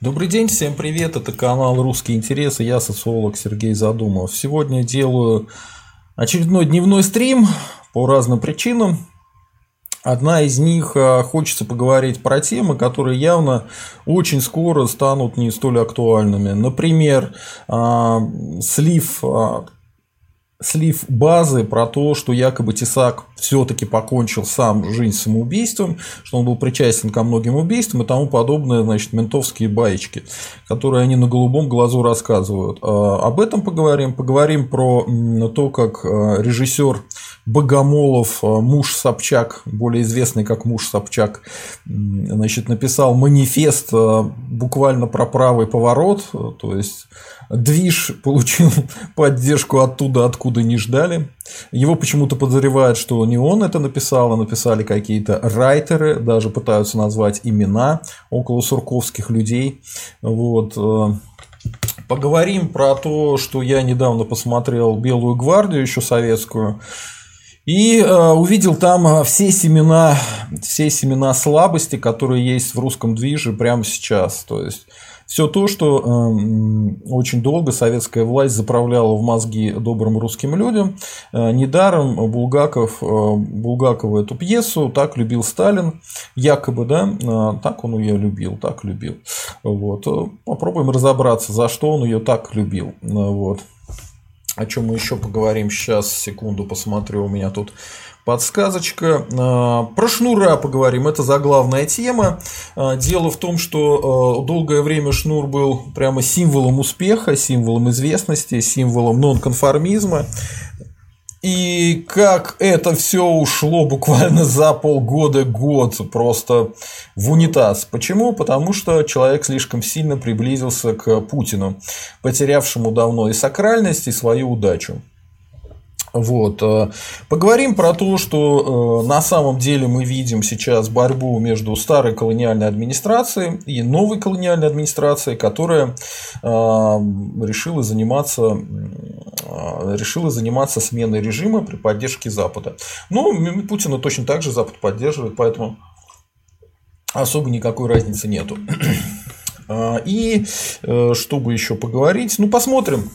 Добрый день, всем привет, это канал «Русские интересы», я социолог Сергей Задумов. Сегодня делаю очередной дневной стрим по разным причинам. Одна из них а, хочется поговорить про темы, которые явно очень скоро станут не столь актуальными. Например, а, слив а, слив базы про то, что якобы Тесак все-таки покончил сам жизнь самоубийством, что он был причастен ко многим убийствам и тому подобное, значит, ментовские баечки, которые они на голубом глазу рассказывают. А, об этом поговорим. Поговорим про то, как а, режиссер Богомолов, а, муж Собчак, более известный как муж Собчак, значит, написал манифест буквально про правый поворот, то есть Движ получил поддержку оттуда, откуда не ждали. Его почему-то подозревают, что не он это написал, а написали какие-то райтеры, даже пытаются назвать имена около сурковских людей. Вот. Э, поговорим про то, что я недавно посмотрел Белую гвардию, еще советскую. И э, увидел там все семена, все семена слабости, которые есть в русском движе прямо сейчас. То есть все то, что эм, очень долго советская власть заправляла в мозги добрым русским людям. Э, недаром Булгаков, э, Булгакова эту пьесу так любил Сталин, якобы, да, э, так он ее любил, так любил. Вот. Попробуем разобраться, за что он ее так любил. Вот. О чем мы еще поговорим сейчас, секунду посмотрю, у меня тут подсказочка. А, про шнура поговорим, это заглавная тема. А, дело в том, что а, долгое время шнур был прямо символом успеха, символом известности, символом нонконформизма. И как это все ушло буквально за полгода, год просто в унитаз. Почему? Потому что человек слишком сильно приблизился к Путину, потерявшему давно и сакральность, и свою удачу. Вот. Э, поговорим про то, что э, на самом деле мы видим сейчас борьбу между старой колониальной администрацией и новой колониальной администрацией, которая э, решила заниматься, решила заниматься сменой режима при поддержке Запада. Ну, Путина точно так же Запад поддерживает, поэтому особо никакой разницы нету. И чтобы еще поговорить, ну посмотрим,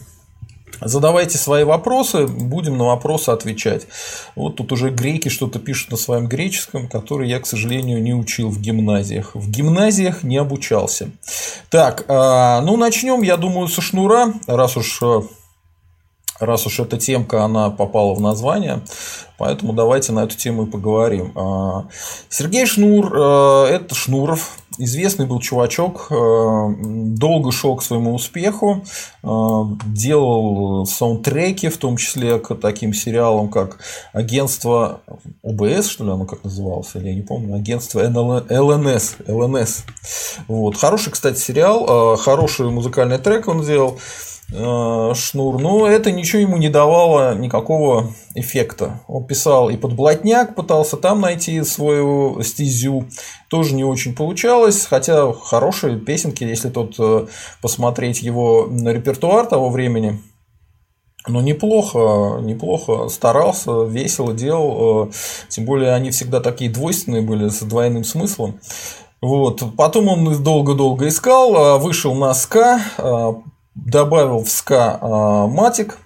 Задавайте свои вопросы, будем на вопросы отвечать. Вот тут уже греки что-то пишут на своем греческом, который я, к сожалению, не учил в гимназиях. В гимназиях не обучался. Так, а, ну начнем, я думаю, со шнура, раз уж э, раз уж эта темка, она попала в название, поэтому давайте на эту тему и поговорим. А, Сергей Шнур э, – это Шнуров, известный был чувачок, э, долго шел к своему успеху, э, делал саундтреки, в том числе к таким сериалам, как агентство ОБС, что ли оно как называлось, или я не помню, агентство ЛНС. ЛНС. Вот. Хороший, кстати, сериал, хороший музыкальный трек он сделал. Э, шнур, но это ничего ему не давало никакого эффекта. Он писал и под блатняк, пытался там найти свою стезю, тоже не очень получалось, хотя хорошие песенки, если тут э, посмотреть его репертуар того времени, но неплохо, неплохо старался, весело делал, э, тем более они всегда такие двойственные были, с двойным смыслом. Вот. Потом он долго-долго искал, вышел на СКА, добавил в ска а, матик,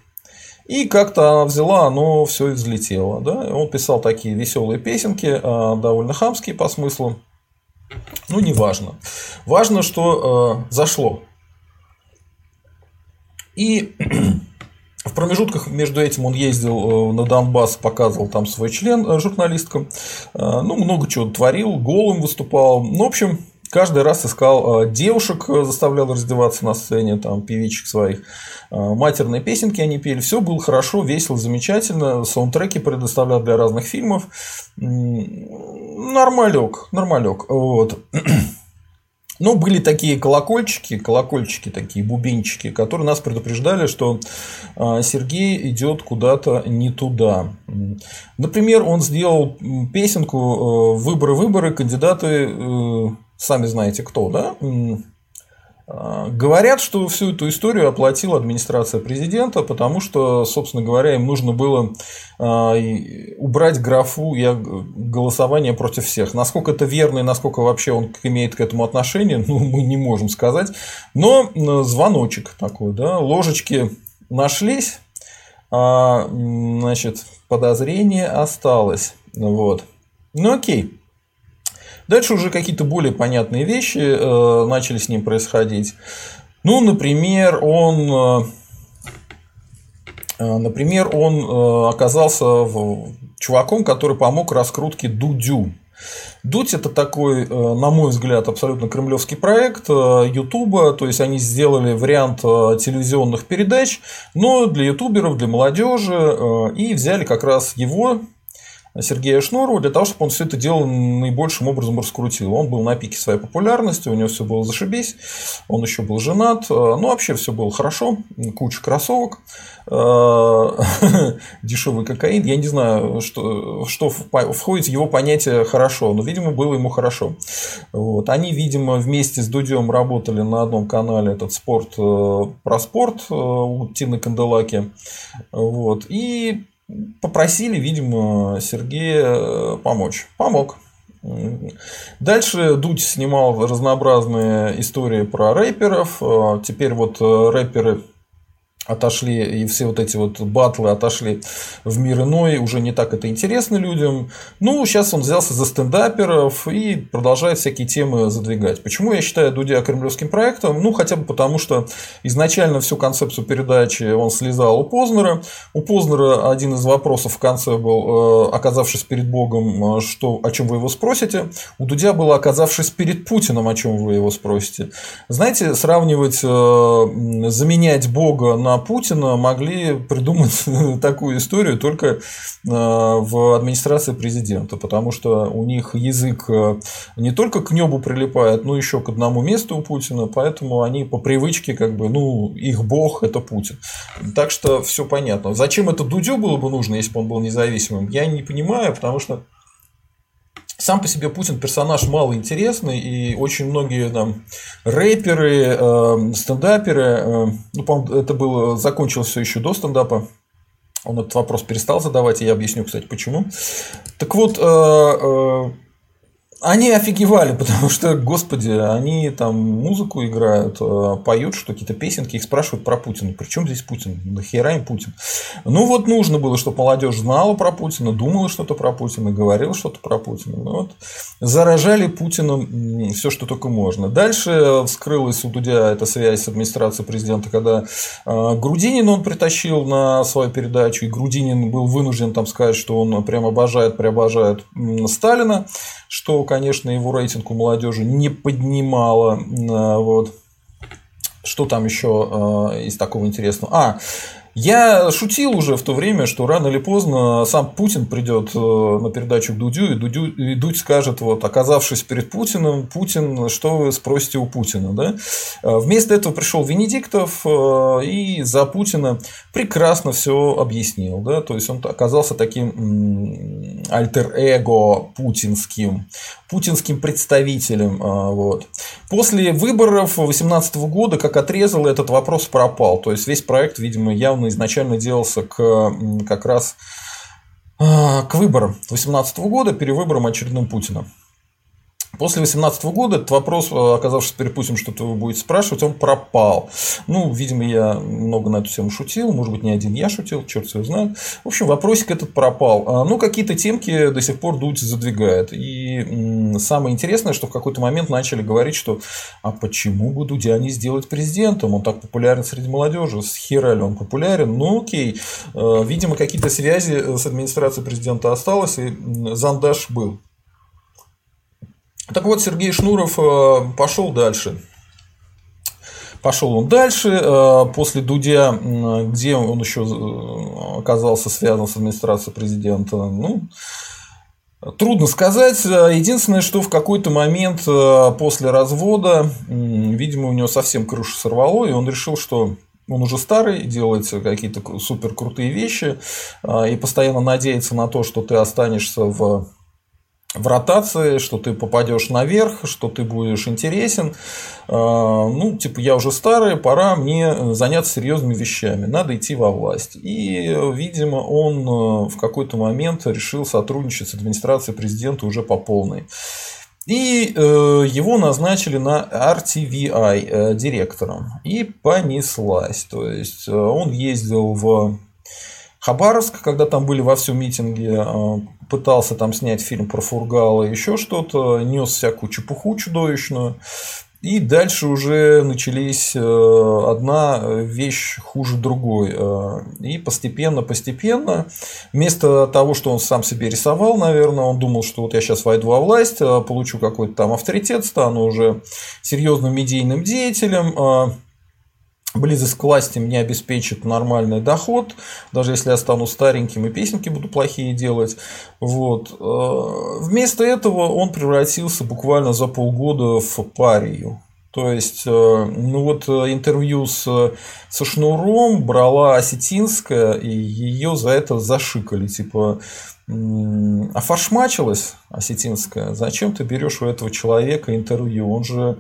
и как-то взяла, оно все взлетело. Да? Он писал такие веселые песенки, а, довольно хамские по смыслу. Ну, не важно. Важно, что э, зашло. И в промежутках между этим он ездил на Донбасс, показывал там свой член журналисткам. Ну, много чего творил, голым выступал. Ну, в общем, каждый раз искал э, девушек, э, заставлял раздеваться на сцене, там, певичек своих, э, матерные песенки они пели, все было хорошо, весело, замечательно, саундтреки предоставлял для разных фильмов, нормалек, нормалек, вот. Но были такие колокольчики, колокольчики такие, бубенчики, которые нас предупреждали, что Сергей идет куда-то не туда. Например, он сделал песенку «Выборы, выборы, кандидаты сами знаете кто, да? А, говорят, что всю эту историю оплатила администрация президента, потому что, собственно говоря, им нужно было а, убрать графу я голосование против всех. Насколько это верно и насколько вообще он имеет к этому отношение, ну, мы не можем сказать. Но звоночек такой, да, ложечки нашлись, а, значит, подозрение осталось. Вот. Ну окей. Дальше уже какие-то более понятные вещи э, начали с ним происходить. Ну, например, он, э, э например, он э, оказался в, чуваком, который помог раскрутке Дудю. Дудь это такой, э, на мой взгляд, абсолютно кремлевский проект э, Ютуба, то есть они сделали вариант телевизионных передач, но для ютуберов, для молодежи, и взяли как раз его Сергея Шнурова для того, чтобы он все это дело наибольшим образом раскрутил. Он был на пике своей популярности, у него все было зашибись, он еще был женат, э, ну вообще все было хорошо, куча кроссовок, э, дешевый кокаин, я не знаю, что, что входит в его понятие хорошо, но, видимо, было ему хорошо. Вот. Они, видимо, вместе с Дудем работали на одном канале этот спорт э, про спорт у Тины Канделаки. Вот. И попросили, видимо, Сергея э, помочь. Помог. Дальше Дудь снимал разнообразные истории про рэперов. Э, теперь вот э, рэперы отошли, и все вот эти вот батлы отошли в мир иной, уже не так это интересно людям. Ну, сейчас он взялся за стендаперов и продолжает всякие темы задвигать. Почему я считаю Дудя кремлевским проектом? Ну, хотя бы потому, что изначально всю концепцию передачи он слезал у Познера. У Познера один из вопросов в конце был, э, оказавшись перед Богом, э, что, о чем вы его спросите. У Дудя было, оказавшись перед Путиным, о чем вы его спросите. Знаете, сравнивать, э, заменять Бога на Путина могли придумать такую историю только э, в администрации президента, потому что у них язык э, не только к небу прилипает, но еще к одному месту у Путина, поэтому они по привычке, как бы, ну, их бог это Путин. Так что все понятно. Зачем это Дудю было бы нужно, если бы он был независимым, я не понимаю, потому что сам по себе Путин персонаж малоинтересный, и очень многие там рэперы, э, стендаперы, э, ну, по это было, закончилось все еще до стендапа, он этот вопрос перестал задавать, и я объясню, кстати, почему. Так вот, э, э, они офигевали, потому что, господи, они там музыку играют, э, поют что какие-то песенки, их спрашивают про Путина. Причем здесь Путин? Нахера им Путин? Ну вот нужно было, чтобы молодежь знала про Путина, думала что-то про Путина, говорила что-то про Путина. Ну, вот. Заражали Путиным все, что только можно. Дальше вскрылась у Дудя эта связь с администрацией президента, когда э, Грудинин он притащил на свою передачу, и Грудинин был вынужден там сказать, что он прям обожает, преобожает Сталина что, конечно, его рейтинг у молодежи не поднимало. Э, вот. Что там еще э, из такого интересного? А, я шутил уже в то время, что рано или поздно сам Путин придет э, на передачу к Дудю, и, Дудю, и Дудь скажет, вот, оказавшись перед Путиным, Путин, что вы спросите у Путина. Да? Вместо этого пришел Венедиктов и за Путина прекрасно все объяснил. Да? То есть он оказался таким альтер-эго путинским, путинским представителем. Вот. После выборов 2018 года, как отрезал, этот вопрос пропал. То есть весь проект, видимо, явно изначально делался к как раз а, к выборам 2018 года, перевыборам очередным Путина. После 2018 года этот вопрос, э, оказавшись перед что-то вы будете спрашивать, он пропал. Ну, видимо, я много на эту тему шутил, может быть, не один я шутил, черт его знает. В общем, вопросик этот пропал. А, ну, какие-то темки до сих пор Дудь задвигает. И самое интересное, что в какой-то момент начали говорить, что а почему бы Дудя не сделать президентом? Он так популярен среди молодежи. С хера ли он популярен? Ну, окей. Э, видимо, какие-то связи с администрацией президента осталось, и зандаш был. Так вот, Сергей Шнуров э, пошел дальше. Пошел он дальше, э, после Дудя, где он еще э, оказался связан с администрацией президента, ну, Трудно сказать. Единственное, что в какой-то момент после развода, видимо, у него совсем крышу сорвало, и он решил, что он уже старый, делает какие-то супер крутые вещи и постоянно надеется на то, что ты останешься в в ротации, что ты попадешь наверх, что ты будешь интересен. А, ну, типа, я уже старый, пора мне заняться серьезными вещами, надо идти во власть. И, видимо, он э, в какой-то момент решил сотрудничать с администрацией президента уже по полной. И э, его назначили на RTVI э, директором. И понеслась. То есть он ездил в Хабаровск, когда там были во всем митинги, пытался там снять фильм про Фургала, еще что-то, нес всякую чепуху чудовищную. И дальше уже начались э, одна вещь хуже другой. Э, и постепенно, постепенно, вместо того, что он сам себе рисовал, наверное, он думал, что вот я сейчас войду во власть, э, получу какой-то там авторитет, стану уже серьезным медийным деятелем, близость к власти мне обеспечит нормальный доход, даже если я стану стареньким и песенки буду плохие делать. Вот. Э, вместо этого он превратился буквально за полгода в парию. То есть, э, ну вот э, интервью с, со Шнуром брала Осетинская, и ее за это зашикали. Типа, фашмачилась осетинская, зачем ты берешь у этого человека интервью? Он же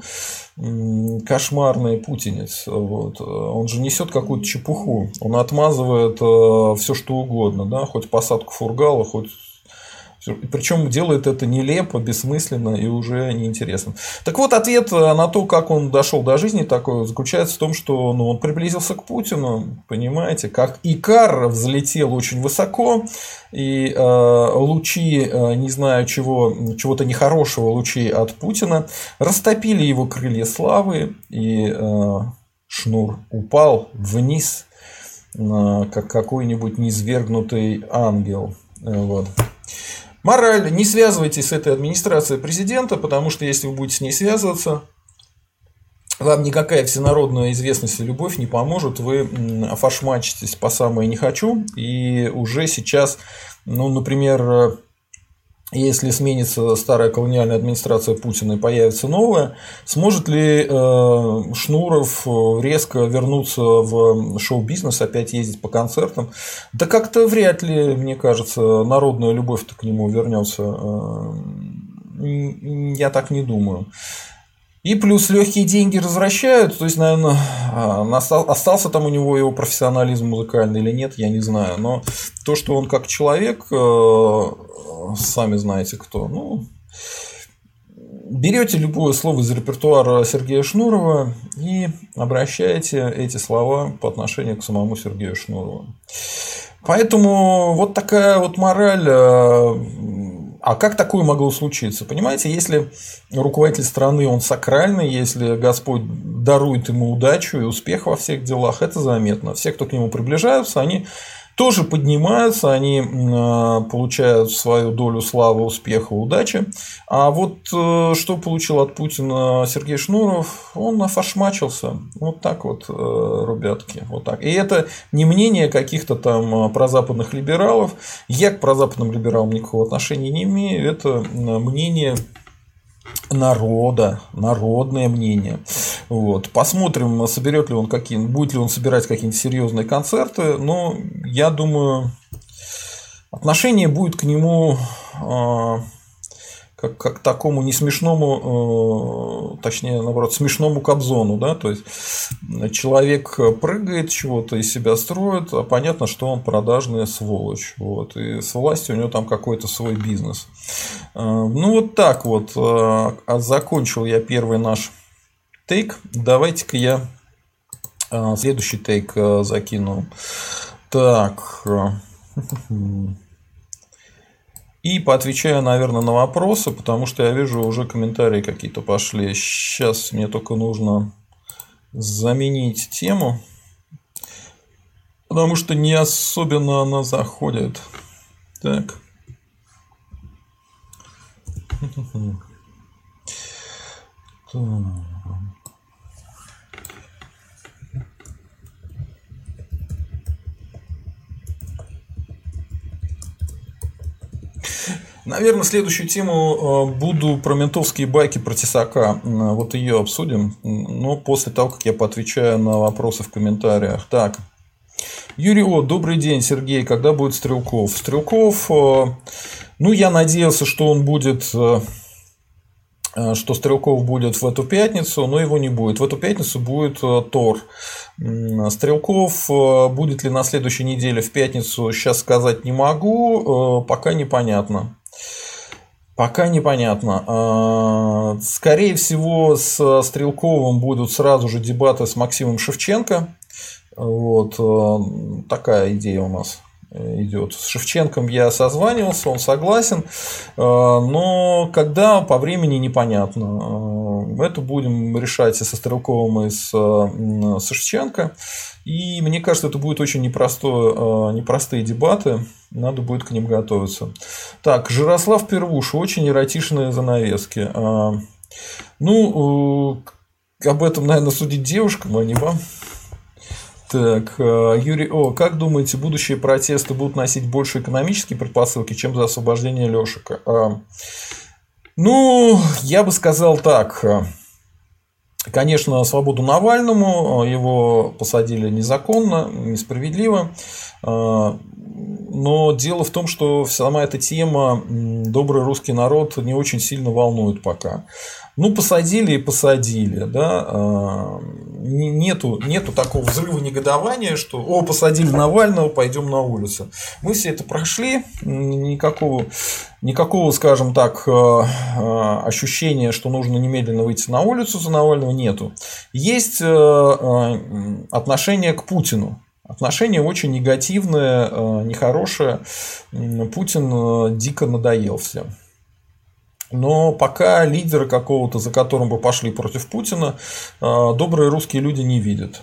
кошмарный путинец. Вот. Он же несет какую-то чепуху. Он отмазывает э, все что угодно, да, хоть посадку фургала, хоть причем делает это нелепо, бессмысленно и уже неинтересно. Так вот, ответ на то, как он дошел до жизни такой, заключается в том, что ну, он приблизился к Путину, понимаете, как Икар взлетел очень высоко, и э, лучи, э, не знаю чего, чего-то нехорошего, лучи от Путина, растопили его крылья славы, и э, шнур упал вниз, э, как какой-нибудь низвергнутый ангел. Э, вот. Мораль, не связывайтесь с этой администрацией президента, потому что если вы будете с ней связываться, вам никакая всенародная известность и любовь не поможет, вы офашмачитесь по самое не хочу, и уже сейчас, ну, например, если сменится старая колониальная администрация Путина и появится новая, сможет ли э, Шнуров э, резко вернуться в шоу-бизнес, опять ездить по концертам? Да как-то вряд ли, мне кажется, народная любовь-то к нему вернется. Э, я так не думаю. И плюс легкие деньги возвращают, то есть, наверное, остался там у него его профессионализм музыкальный или нет, я не знаю. Но то, что он как человек, сами знаете кто. Ну, берете любое слово из репертуара Сергея Шнурова и обращаете эти слова по отношению к самому Сергею Шнурову. Поэтому вот такая вот мораль. А как такое могло случиться? Понимаете, если руководитель страны, он сакральный, если Господь дарует ему удачу и успех во всех делах, это заметно. Все, кто к нему приближаются, они тоже поднимаются, они а, получают свою долю славы, успеха, удачи. А вот э, что получил от Путина Сергей Шнуров, он офашмачился. Вот так вот, э, ребятки. Вот так. И это не мнение каких-то там а, прозападных либералов. Я к прозападным либералам никакого отношения не имею. Это мнение народа, народное мнение. Вот. Посмотрим, соберет ли он какие будет ли он собирать какие-нибудь серьезные концерты. Но я думаю, отношение будет к нему а, как, как такому не смешному, э, точнее, наоборот, смешному Кобзону, да, то есть человек прыгает, чего-то из себя строит, а понятно, что он продажная сволочь, вот, и с властью у него там какой-то свой бизнес. Э, ну, вот так вот, э, а закончил я первый наш тейк, давайте-ка я следующий тейк закину. Так, И поотвечаю, наверное, на вопросы, потому что я вижу уже комментарии какие-то пошли. Сейчас мне только нужно заменить тему, потому что не особенно она заходит. Так. Так. Наверное, следующую тему э, буду про ментовские байки про Тесака. Вот ее обсудим. Но после того, как я поотвечаю на вопросы в комментариях. Так. Юрий О, добрый день, Сергей. Когда будет Стрелков? Стрелков э, Ну, я надеялся, что он будет что Стрелков будет в эту пятницу, но его не будет. В эту пятницу будет Тор. Стрелков будет ли на следующей неделе в пятницу, сейчас сказать не могу, пока непонятно. Пока непонятно. А, скорее всего, с Стрелковым будут сразу же дебаты с Максимом Шевченко. Вот а, такая идея у нас идет. С Шевченком я созванивался, он согласен, а, но когда по времени непонятно. Это будем решать со Стрелковым, и с, с Шевченко. И мне кажется, это будет очень непростое, непростые дебаты. Надо будет к ним готовиться. Так, Жирослав Первуш, очень эротичные занавески. Ну, э, об этом, наверное, судить девушкам, а не вам. Так, э, Юрий О, как думаете, будущие протесты будут носить больше экономические предпосылки, чем за освобождение Лешика? Ну, я бы сказал так. Конечно, свободу Навальному, его посадили незаконно, несправедливо. А, но дело в том, что сама эта тема добрый русский народ не очень сильно волнует пока. Ну, посадили и посадили, да, а, нету, нету такого взрыва негодования, что, о, посадили Навального, пойдем на улицу. Мы все это прошли, никакого, никакого, скажем так, а, а, ощущения, что нужно немедленно выйти на улицу за Навального, нету. Есть отношение к Путину, Отношение очень негативное, э, нехорошее. Путин э, дико надоел всем. Но пока лидера какого-то, за которым бы пошли против Путина, э, добрые русские люди не видят.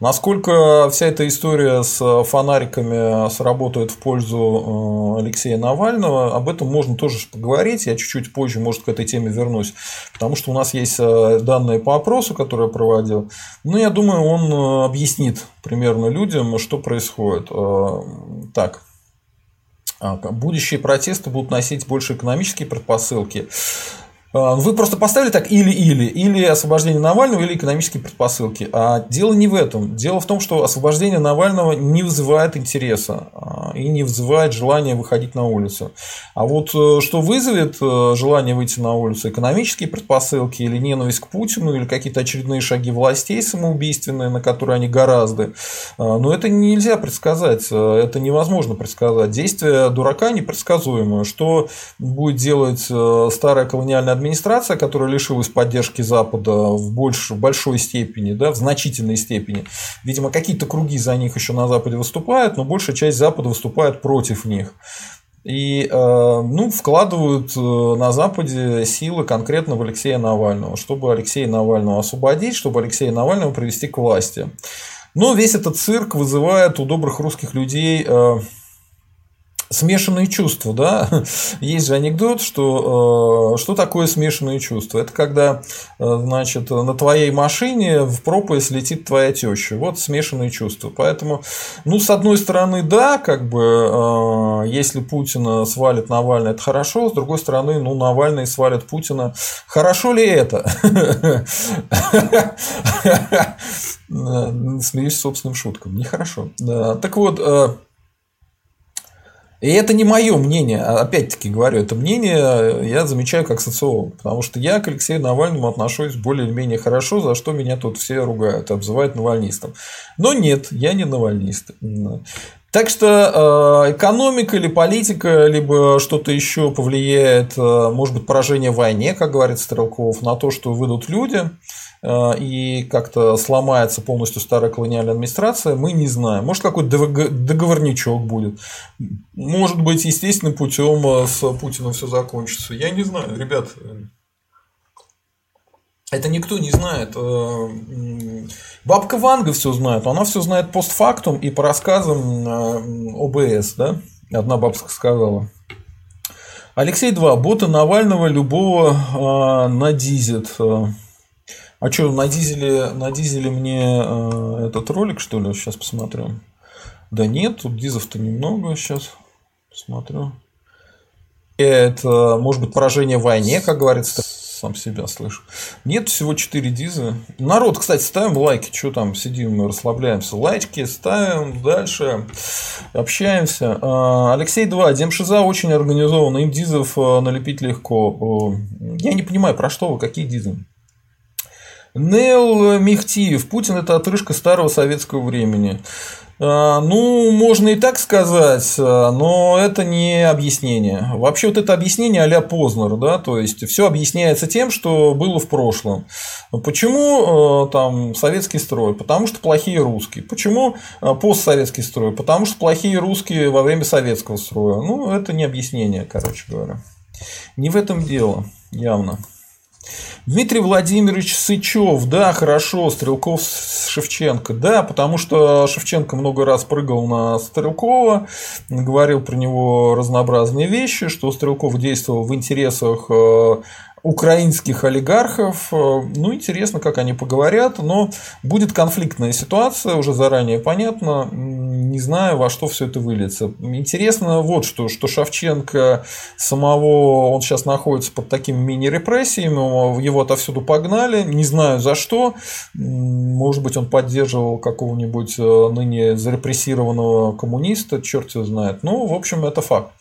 Насколько вся эта история с фонариками сработает в пользу э, Алексея Навального, об этом можно тоже поговорить. Я чуть-чуть позже, может, к этой теме вернусь, потому что у нас есть э, данные по опросу, которые я проводил. Но я думаю, он э, объяснит примерно людям, что происходит. Так, будущие протесты будут носить больше экономические предпосылки. А, вы просто поставили так или-или, или освобождение Навального, или экономические предпосылки. А дело не в этом. Дело в том, что освобождение Навального не вызывает интереса а, и не вызывает желания выходить на улицу. А вот э, что вызовет э, желание выйти на улицу? Экономические предпосылки или ненависть к Путину, или какие-то очередные шаги властей самоубийственные, на которые они гораздо. А, но это нельзя предсказать, э, это невозможно предсказать. Действия дурака непредсказуемые. Что будет делать старая колониальная администрация, которая лишилась поддержки Запада в больш, большой степени, да, в значительной степени. Видимо, какие-то круги за них еще на Западе выступают, но большая часть Запада выступает против них. И э, ну, вкладывают э, на Западе силы конкретно в Алексея Навального, чтобы Алексея Навального освободить, чтобы Алексея Навального привести к власти. Но весь этот цирк вызывает у добрых русских людей э, смешанные чувства, да, есть же анекдот, что э, что такое смешанные чувства? Это когда, э, значит, на твоей машине в пропасть летит твоя теща, вот смешанные чувства. Поэтому, ну, с одной стороны, да, как бы, э, если Путина свалит Навальный, это хорошо, с другой стороны, ну, Навальный свалит Путина, хорошо ли это? Смеюсь собственным шуткам, нехорошо. Так вот, и это не мое мнение, а опять-таки говорю, это мнение я замечаю как социолог, потому что я к Алексею Навальному отношусь более-менее хорошо, за что меня тут все ругают, обзывают навальнистом. Но нет, я не навальнист. Так что э, экономика или политика, либо что-то еще повлияет, э, может быть, поражение в войне, как говорит Стрелков, на то, что выйдут люди, и как-то сломается полностью старая колониальная администрация, мы не знаем. Может, какой-то договорничок будет. Может быть, естественным путем э, с Путиным все закончится. Я не знаю, ребят. Это никто не знает. Э, бабка Ванга все знает. Она все знает постфактум и по рассказам ОБС. Да? Одна бабка сказала. Алексей 2. Боты Навального любого надизит. А что, на дизеле, на дизеле мне э, этот ролик, что ли? Сейчас посмотрю. Да нет, тут дизов-то немного. Сейчас посмотрю. Это, может быть, поражение в войне, как говорится. сам себя слышу. Нет всего 4 диза. Народ, кстати, ставим лайки. Что там, сидим, расслабляемся. Лайки ставим, дальше общаемся. А, Алексей 2. Демшиза очень организован. Им дизов а, налепить легко. Я не понимаю, про что вы, какие дизы? Нел Михтиев. Путин – это отрыжка старого советского времени. А, ну, можно и так сказать, а, но это не объяснение. Вообще вот это объяснение а-ля Познер, да, то есть все объясняется тем, что было в прошлом. Почему а, там советский строй? Потому что плохие русские. Почему постсоветский строй? Потому что плохие русские во время советского строя. Ну, это не объяснение, короче говоря. Не в этом дело, явно. Дмитрий Владимирович Сычев, да, хорошо, Стрелков с Шевченко, да, потому что Шевченко много раз прыгал на Стрелкова, говорил про него разнообразные вещи, что Стрелков действовал в интересах э, украинских олигархов. Э, ну, интересно, как они поговорят, но будет конфликтная ситуация, уже заранее понятно. Не знаю, во что все это выльется. Интересно вот что, что Шевченко самого, он сейчас находится под такими мини-репрессиями, его отовсюду погнали, не знаю за что. Может быть, он поддерживал какого-нибудь э, ныне зарепрессированного коммуниста, черт его знает. Ну, в общем, это факт.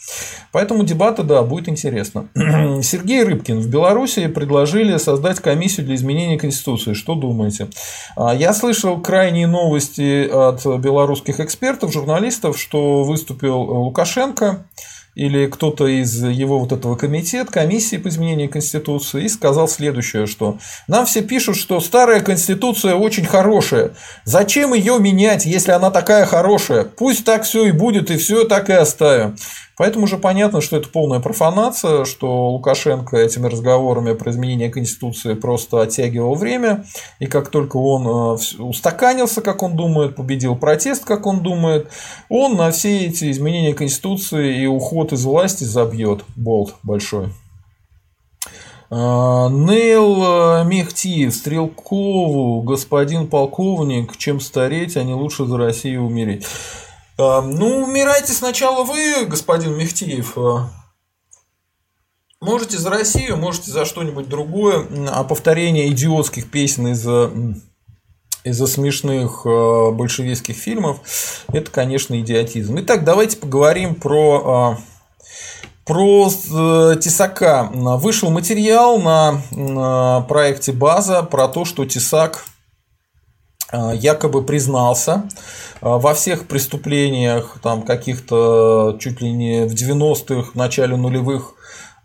Поэтому дебаты, да, будет интересно. Сергей Рыбкин в Беларуси Белоруссии предложили создать комиссию для изменения Конституции. Что думаете? А, я слышал крайние новости от белорусских экспертов, журналистов, что выступил Лукашенко или кто-то из его вот этого комитета, комиссии по изменению Конституции, и сказал следующее, что нам все пишут, что старая Конституция очень хорошая. Зачем ее менять, если она такая хорошая? Пусть так все и будет, и все так и оставим. Поэтому уже понятно, что это полная профанация, что Лукашенко этими разговорами про изменение Конституции просто оттягивал время, и как только он э, устаканился, как он думает, победил протест, как он думает, он на все эти изменения Конституции и уход из власти забьет болт большой. Э, Нейл э, Мехтиев, Стрелкову, господин полковник, чем стареть, а не лучше за Россию умереть. Ну, умирайте сначала вы, господин Мехтиев. А, можете за Россию, можете за что-нибудь другое. А повторение идиотских песен из-за из-за смешных большевистских фильмов, это, конечно, идиотизм. Итак, давайте поговорим про, про э, Тесака. Вышел материал на проекте База про то, что Тесак якобы признался а, во всех преступлениях, там каких-то чуть ли не в 90-х, в начале нулевых,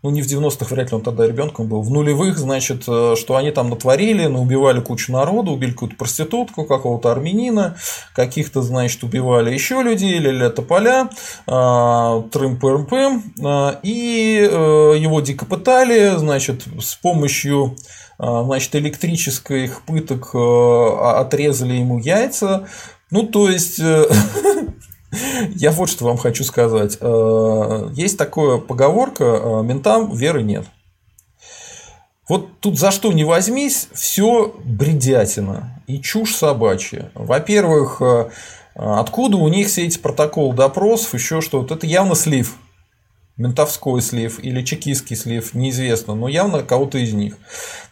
ну не в 90-х, вряд ли он тогда ребенком был, в нулевых, значит, э, что они там натворили, ну, убивали кучу народу, убили какую-то проститутку, какого-то армянина, каких-то, значит, убивали еще людей, ля-ля тополя, а, трым-пым-пым, а, и э, его дико пытали, значит, с помощью значит, электрических пыток э, отрезали ему яйца, ну, то есть, э, я вот что вам хочу сказать. Э, есть такая поговорка, ментам веры нет. Вот тут за что не возьмись, все бредятина и чушь собачья. Во-первых, откуда у них все эти протоколы допросов, еще что-то, это явно слив ментовской слив или чекистский слив, неизвестно, но явно кого-то из них.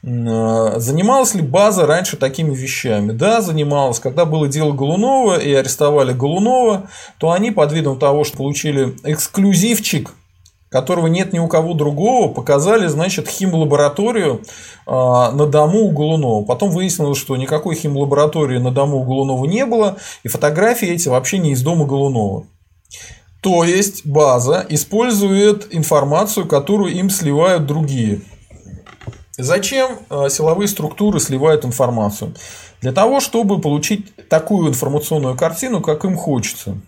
А, занималась ли база раньше такими вещами? Да, занималась. Когда было дело Голунова и арестовали Голунова, то они под видом того, что получили эксклюзивчик которого нет ни у кого другого, показали, значит, химлабораторию а, на дому у Голунова. Потом выяснилось, что никакой химлаборатории на дому у Голунова не было, и фотографии эти вообще не из дома Голунова. То есть база использует информацию, которую им сливают другие. Зачем э, силовые структуры сливают информацию? Для того, чтобы получить такую информационную картину, как им хочется.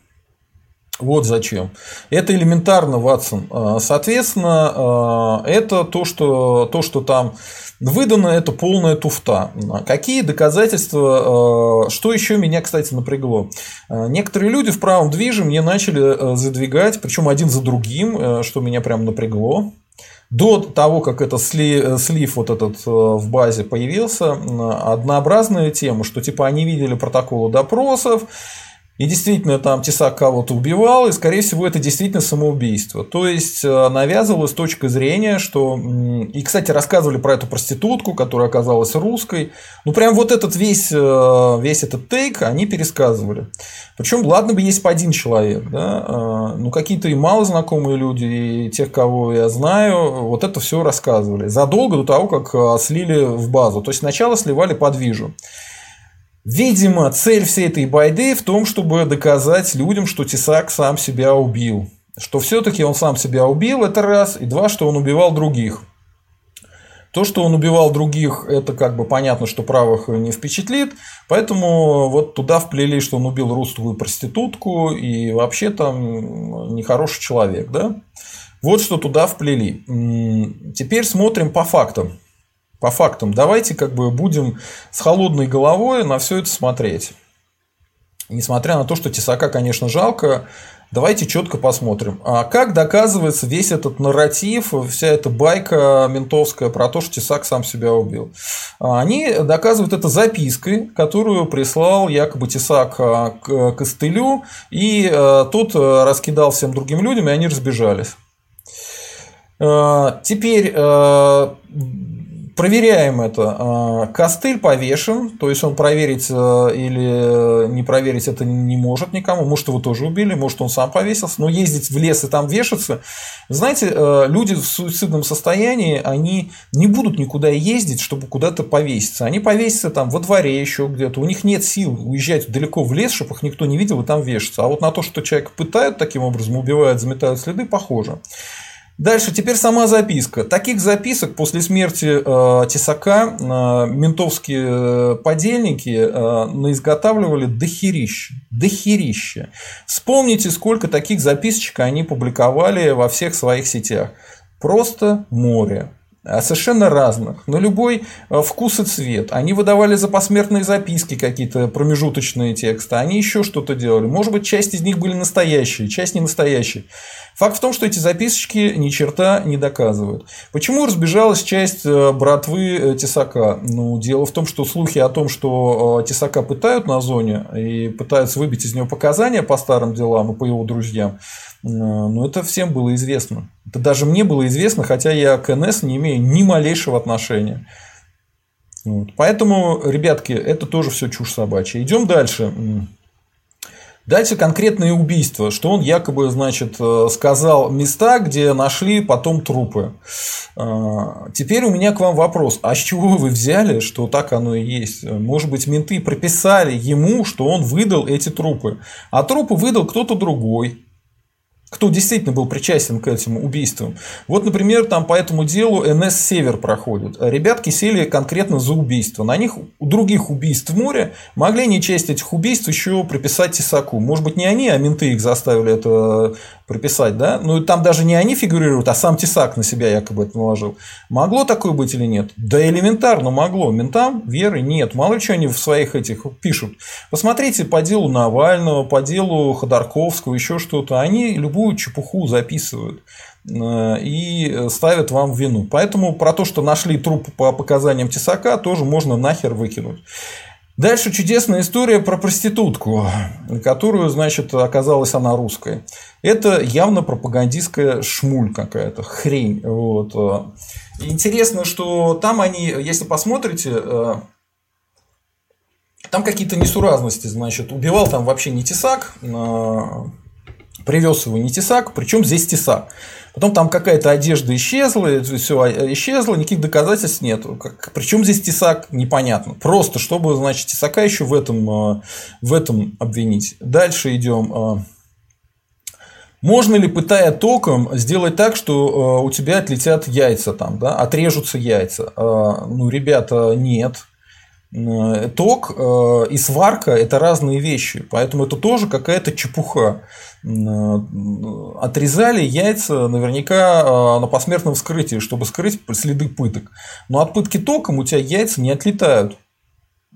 Вот зачем. Это элементарно, Ватсон. Э, соответственно, э, это то, что, то, что там Выдано это полная туфта. Какие доказательства, э, что еще меня, кстати, напрягло? Э, некоторые люди в правом движе мне начали э, задвигать, причем один за другим, что меня прям напрягло. До того, как этот слив, слив вот этот в базе появился, однообразная тема, что типа они видели протоколы допросов, и действительно там Тесак кого-то убивал, и, скорее всего, это действительно самоубийство. То есть, э, навязывалась точка зрения, что... И, кстати, рассказывали про эту проститутку, которая оказалась русской. Ну, прям вот этот весь, э, весь этот тейк они пересказывали. Причем, ладно бы есть по один человек, да, ну, какие-то и мало знакомые люди, и тех, кого я знаю, вот это все рассказывали. Задолго до того, как слили в базу. То есть, сначала сливали по движу. Видимо, цель всей этой байды в том, чтобы доказать людям, что Тесак сам себя убил. Что все-таки он сам себя убил, это раз, и два, что он убивал других. То, что он убивал других, это как бы понятно, что правых не впечатлит, поэтому вот туда вплели, что он убил русскую проститутку и вообще там нехороший человек, да? Вот что туда вплели. Теперь смотрим по фактам по фактам. Давайте как бы будем с холодной головой на все это смотреть. Несмотря на то, что Тесака, конечно, жалко, давайте четко посмотрим. А как доказывается весь этот нарратив, вся эта байка ментовская про то, что Тесак сам себя убил? А, они доказывают это запиской, которую прислал якобы Тесак а, к Костылю, и а, тот раскидал всем другим людям, и они разбежались. Теперь Проверяем это. А, костыль повешен, то есть он проверить э, или не проверить это не может никому. Может, его тоже убили, может, он сам повесился. Но ездить в лес и там вешаться. Знаете, э, люди в суицидном состоянии, они не будут никуда ездить, чтобы куда-то повеситься. Они повесятся там во дворе еще где-то. У них нет сил уезжать далеко в лес, чтобы их никто не видел и там вешаться. А вот на то, что человека пытают таким образом, убивают, заметают следы, похоже. Дальше, теперь сама записка. Таких записок после смерти э, Тесака э, ментовские э, подельники э, наизготавливали дохерища. Дохерища. Вспомните, сколько таких записочек они публиковали во всех своих сетях. Просто море. А совершенно разных, на любой э, вкус и цвет. Они выдавали за посмертные записки какие-то промежуточные тексты, они еще что-то делали. Может быть, часть из них были настоящие, часть не настоящие. Факт в том, что эти записочки ни черта не доказывают. Почему разбежалась часть э, братвы э, Тесака? Ну, дело в том, что слухи о том, что Тесака пытают на зоне и пытаются выбить из него показания по старым делам и по его друзьям, ну, это всем было известно. Это даже мне было известно, хотя я к НС не имею ни малейшего отношения. Вот. Поэтому, ребятки, это тоже все чушь собачья. Идем дальше. Дальше конкретные убийства, что он якобы, значит, э, сказал места, где нашли потом трупы. А, теперь у меня к вам вопрос. А с чего вы взяли, что так оно и есть? Может быть, менты прописали ему, что он выдал эти трупы. А трупы выдал кто-то другой кто действительно был причастен к этим убийствам. Вот, например, там по этому делу НС «Север» проходит. Ребятки сели конкретно за убийство. На них у других убийств в море могли не часть этих убийств еще приписать Тесаку. Может быть, не они, а менты их заставили это прописать, да? Ну, там даже не они фигурируют, а сам Тесак на себя якобы это наложил. Могло такое быть или нет? Да элементарно могло. Ментам веры нет. Мало ли что они в своих этих пишут. Посмотрите по делу Навального, по делу Ходорковского, еще что-то. Они любую чепуху записывают э, и ставят вам вину. Поэтому про то, что нашли труп по показаниям Тесака, тоже можно нахер выкинуть. Дальше чудесная история про проститутку, которую, значит, оказалась она русской. Это явно пропагандистская шмуль какая-то, хрень. Вот. Интересно, что там они, если посмотрите, э, там какие-то несуразности, значит, убивал там вообще не тесак, э, привез его не тесак, причем здесь тесак. Потом там какая-то одежда исчезла, все а, исчезло, никаких доказательств нет. Причем здесь тесак, непонятно. Просто, чтобы, значит, тесака еще в этом, э, в этом обвинить. Дальше идем. Э. Можно ли, пытая током, сделать так, что у тебя отлетят яйца там, да, отрежутся яйца? Ну, ребята, нет. Ток и сварка – это разные вещи, поэтому это тоже какая-то чепуха. Э, отрезали яйца наверняка э, на посмертном вскрытии, чтобы скрыть следы пыток. Но от пытки током у тебя яйца не отлетают.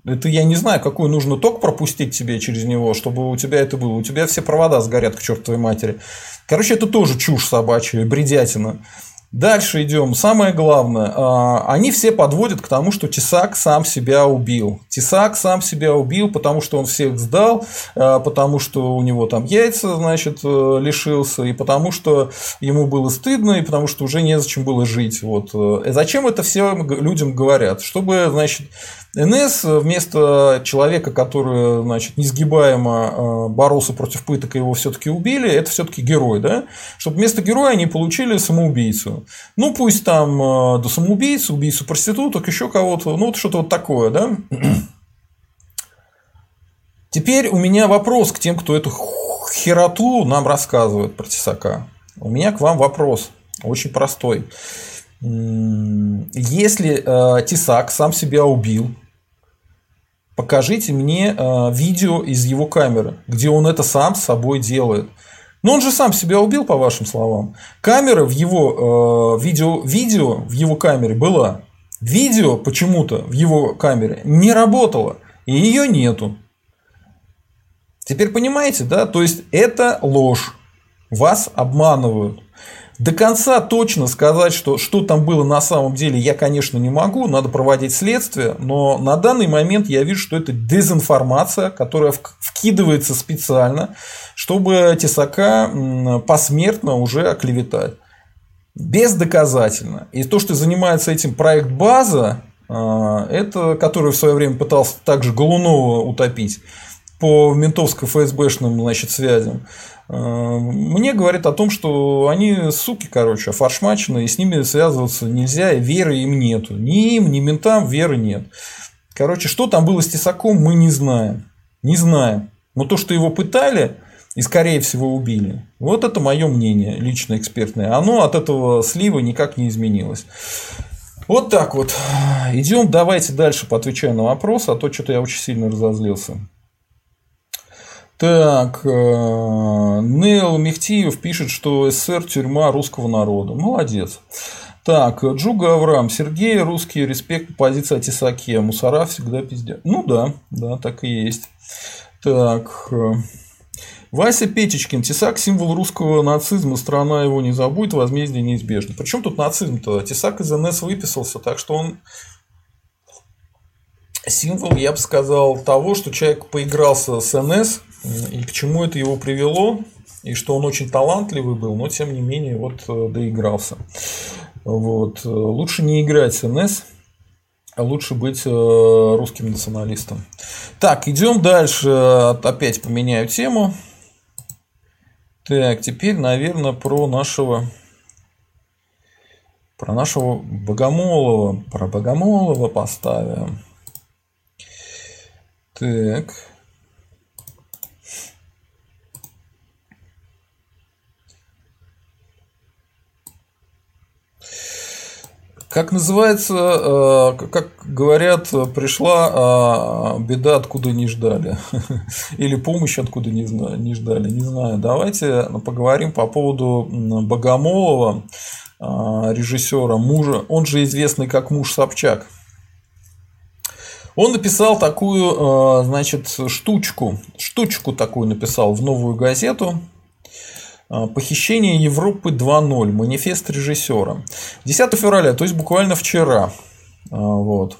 Это я не знаю, какой нужно ток пропустить тебе через него, чтобы у тебя это было. У тебя все провода сгорят к чертовой матери. Короче, это тоже чушь собачья, бредятина. Дальше идем. Самое главное, а, они все подводят к тому, что Тесак сам себя убил. Тесак сам себя убил, потому что он всех сдал, а, потому что у него там яйца, значит, э, лишился, и потому что ему было стыдно, и потому что уже незачем было жить. Вот. Э, зачем это все людям говорят? Чтобы, значит, НС вместо человека, который, значит, несгибаемо э, боролся против пыток, его все-таки убили, это все-таки герой, да? Чтобы вместо героя они получили самоубийцу. Ну, пусть там э, до самоубийцы, убийцу проституток, еще кого-то, ну, вот что-то вот такое, да? Теперь у меня вопрос к тем, кто эту хероту нам рассказывает про Тесака. У меня к вам вопрос, очень простой. Если э, Тесак сам себя убил, покажите мне э, видео из его камеры, где он это сам с собой делает. Но он же сам себя убил, по вашим словам. Камера в его э, видео, видео в его камере была. Видео почему-то в его камере не работало. И ее нету. Теперь понимаете, да? То есть это ложь. Вас обманывают. До конца точно сказать, что, что там было на самом деле, я, конечно, не могу, надо проводить следствие, но на данный момент я вижу, что это дезинформация, которая вкидывается специально, чтобы Тесака посмертно уже оклеветать. Бездоказательно. И то, что занимается этим проект «База», а, это, который в свое время пытался также Голунова утопить по ментовско-ФСБшным значит, связям. Э, мне говорит о том, что они суки, короче, фаршмачные, и с ними связываться нельзя, и веры им нету. Ни им, ни ментам веры нет. Короче, что там было с Тесаком, мы не знаем. Не знаем. Но то, что его пытали, и скорее всего убили. Вот это мое мнение, лично экспертное. Оно от этого слива никак не изменилось. Вот так вот. Идем, давайте дальше поотвечаю на вопрос, а то что-то я очень сильно разозлился. Так, э, Нейл Мехтиев пишет, что СССР – тюрьма русского народа. Молодец. Так, Джуга Авраам, Сергей, русский респект позиция Тесаке, мусора всегда пиздят. Ну да, да, так и есть. Так, э, Вася Петечкин, Тесак – символ русского нацизма, страна его не забудет, возмездие неизбежно. Причем тут нацизм-то? Тесак из НС выписался, так что он символ, я бы сказал, того, что человек поигрался с НС, и к чему это его привело, и что он очень талантливый был, но тем не менее вот э, доигрался. Вот. Лучше не играть с НС, а лучше быть э, русским националистом. Так, идем дальше. Опять поменяю тему. Так, теперь, наверное, про нашего про нашего Богомолова. Про Богомолова поставим. Так. Как называется, э, как говорят, пришла э, беда, откуда не ждали. Или помощь, откуда не ждали. Не знаю. Давайте поговорим по поводу Богомолова, э, режиссера, мужа. Он же известный как муж Собчак. Он написал такую, значит, штучку, штучку такую написал в новую газету, а, Похищение Европы 2.0. Манифест режиссера. 10 февраля, то есть буквально вчера. А, вот.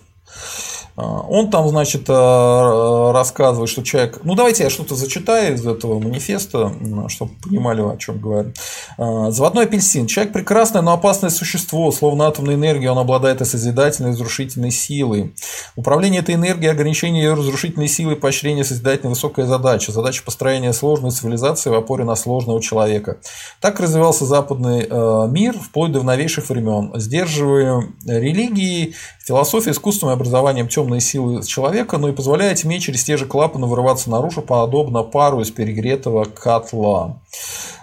А, он там, значит, а, рассказывает, что человек... Ну, давайте я что-то зачитаю из этого манифеста, чтобы понимали, о чем говорю. А, Заводной апельсин. Человек прекрасное, но опасное существо. Словно атомная энергия, он обладает и созидательной, и разрушительной силой. Управление этой энергией, ограничение ее разрушительной силы, поощрение созидательной высокая задача. Задача построения сложной цивилизации в опоре на сложного человека. Так развивался западный мир вплоть до новейших времен. Сдерживая религии, философией, искусством и образованием темные силы человека, но и позволяет тьме через те же клапаны вырываться наружу, подобно пару из перегретого котла.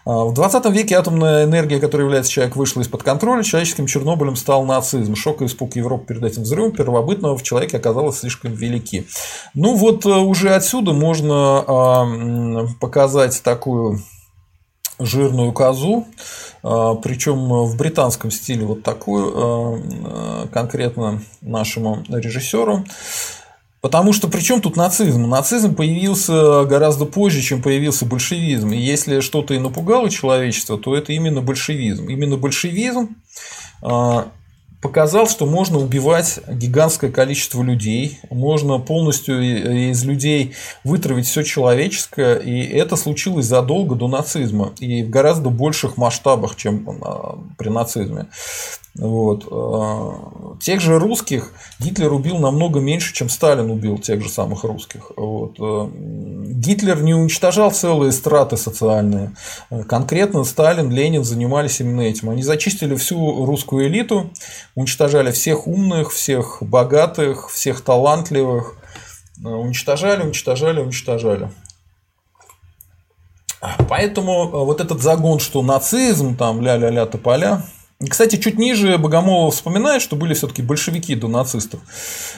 А, в 20 веке атомная энергия, которая является человек, вышла из-под контроля. Человеческим Чернобылем стал нацизм. Шок и испуг Европы перед этим взрывом первобытного в человеке оказалось слишком велики. Ну вот э, уже отсюда можно а, показать такую жирную козу, причем в британском стиле вот такую а, конкретно нашему режиссеру. Потому что при чем тут нацизм? Нацизм появился гораздо позже, чем появился большевизм. И если что-то и напугало человечество, то это именно большевизм. Именно большевизм показал, что можно убивать гигантское количество людей, можно полностью из людей вытравить все человеческое, и это случилось задолго до нацизма и в гораздо больших масштабах, чем при нацизме. Вот. А, тех же русских Гитлер убил намного меньше, чем Сталин убил тех же самых русских. Вот. А, Гитлер не уничтожал целые страты социальные. Конкретно Сталин, Ленин занимались именно этим. Они зачистили всю русскую элиту, уничтожали всех умных, всех богатых, всех талантливых. А, уничтожали, уничтожали, уничтожали. Поэтому вот этот загон, что нацизм, там ля-ля-ля тополя, кстати, чуть ниже Богомолов вспоминает, что были все-таки большевики до нацистов,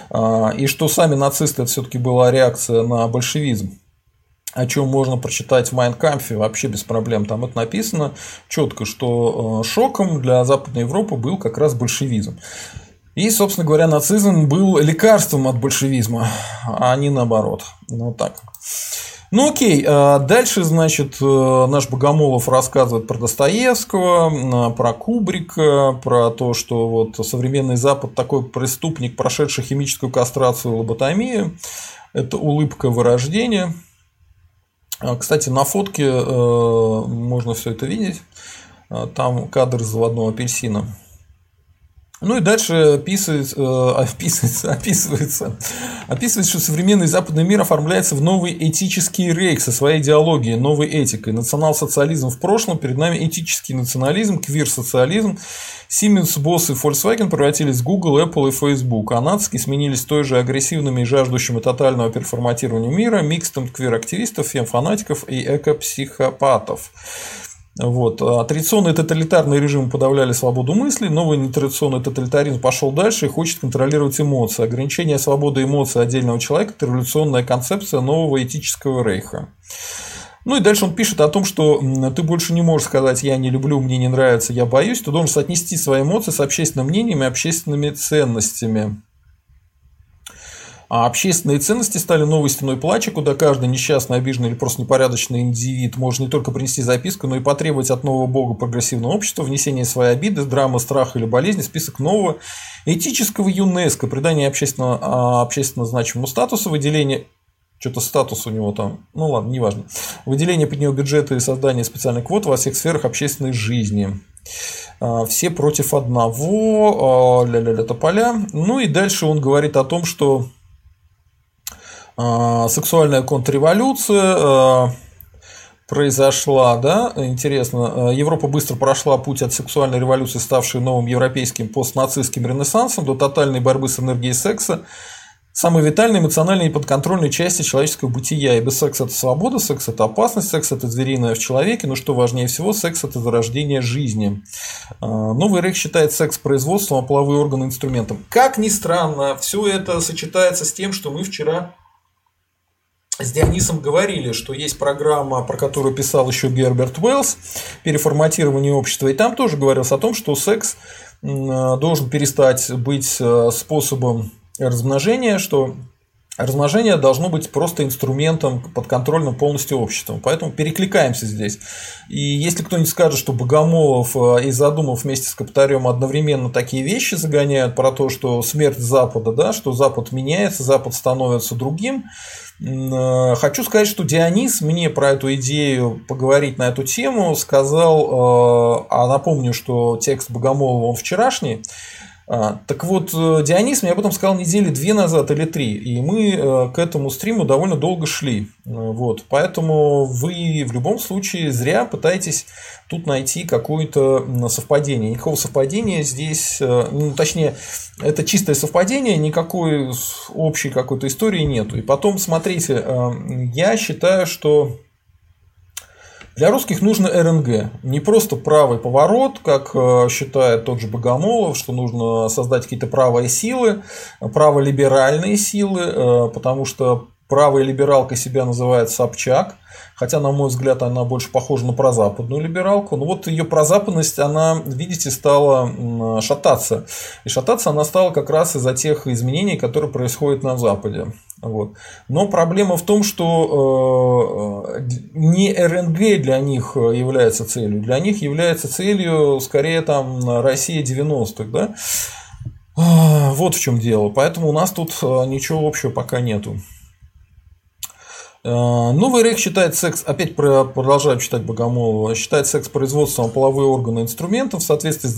а, и что сами нацисты это все-таки была реакция на большевизм о чем можно прочитать в Майнкампфе вообще без проблем. Там это написано четко, что а, шоком для Западной Европы был как раз большевизм. И, собственно говоря, нацизм был лекарством от большевизма, а не наоборот. Ну, вот так. Ну окей, а дальше, значит, э, наш Богомолов рассказывает про Достоевского, про Кубрика, про то, что вот современный Запад такой преступник, прошедший химическую кастрацию и лоботомию. Это улыбка вырождения. А, кстати, на фотке э, можно все это видеть. А, там кадр заводного апельсина. Ну и дальше описывается, э, описывается, описывается, описывается, что современный западный мир оформляется в новый этический рейх со своей идеологией, новой этикой. Национал-социализм в прошлом, перед нами этический национализм, квир-социализм. Siemens, Boss и Volkswagen превратились в Google, Apple и Facebook, а нацики сменились той же агрессивными и жаждущими тотального переформатирования мира, микстом квир-активистов, фем-фанатиков и эко-психопатов. Вот. А традиционные тоталитарные режимы подавляли свободу мысли, новый нетрадиционный тоталитаризм пошел дальше и хочет контролировать эмоции. Ограничение свободы эмоций отдельного человека – это революционная концепция нового этического рейха. Ну и дальше он пишет о том, что ты больше не можешь сказать «я не люблю», «мне не нравится», «я боюсь», ты должен соотнести свои эмоции с общественным мнением и общественными ценностями. А общественные ценности стали новой стеной плача, куда каждый несчастный, обиженный или просто непорядочный индивид может не только принести записку, но и потребовать от нового бога прогрессивного общества внесения своей обиды, драмы, страха или болезни список нового этического ЮНЕСКО, придание общественно, а, общественно значимому статусу, выделение что-то статус у него там, ну ладно, неважно. Выделение под него бюджета и создание специальных квот во всех сферах общественной жизни. А, все против одного, а, ля-ля-ля тополя. Ну и дальше он говорит о том, что сексуальная контрреволюция а, произошла, да, интересно, а, Европа быстро прошла путь от сексуальной революции, ставшей новым европейским постнацистским ренессансом, до тотальной борьбы с энергией секса, самой витальной, эмоциональной и подконтрольной части человеческого бытия. Ибо секс – это свобода, секс – это опасность, секс – это звериное в человеке, но что важнее всего, секс – это зарождение жизни. Новый Рейх считает секс производством, а половые органы инструментом. Как ни странно, все это сочетается с тем, что мы вчера с Дионисом говорили, что есть программа, про которую писал еще Герберт Уэллс, переформатирование общества, и там тоже говорилось о том, что секс должен перестать быть э, способом размножения, что размножение должно быть просто инструментом подконтрольным полностью обществом. Поэтому перекликаемся здесь. И если кто-нибудь скажет, что Богомолов э, и Задумов вместе с Каптарем одновременно такие вещи загоняют про то, что смерть Запада, да, что Запад меняется, Запад становится другим, Э, хочу сказать, что Дионис мне про эту идею поговорить на эту тему сказал, э, а напомню, что текст Богомолова он вчерашний, а, так вот, э, Дионис мне об этом сказал недели две назад или три, и мы э, к этому стриму довольно долго шли. Э, вот, поэтому вы в любом случае зря пытаетесь тут найти какое-то совпадение. Никакого совпадения здесь, ну, точнее, это чистое совпадение, никакой общей какой-то истории нету. И потом, смотрите, я считаю, что для русских нужно РНГ. Не просто правый поворот, как э, считает тот же Богомолов, что нужно создать какие-то правые силы, праволиберальные силы, э, потому что правая либералка себя называет Собчак, хотя, на мой взгляд, она больше похожа на прозападную либералку. Но вот ее прозападность, она, видите, стала шататься. И шататься она стала как раз из-за тех изменений, которые происходят на Западе. Вот. Но проблема в том, что э, не РНГ для них является целью. Для них является целью скорее там Россия 90-х. Да? Вот в чем дело. Поэтому у нас тут ничего общего пока нету. Новый Рейх считает секс, опять продолжаю читать Богомолова, считает секс производством половые органы инструментов в соответствии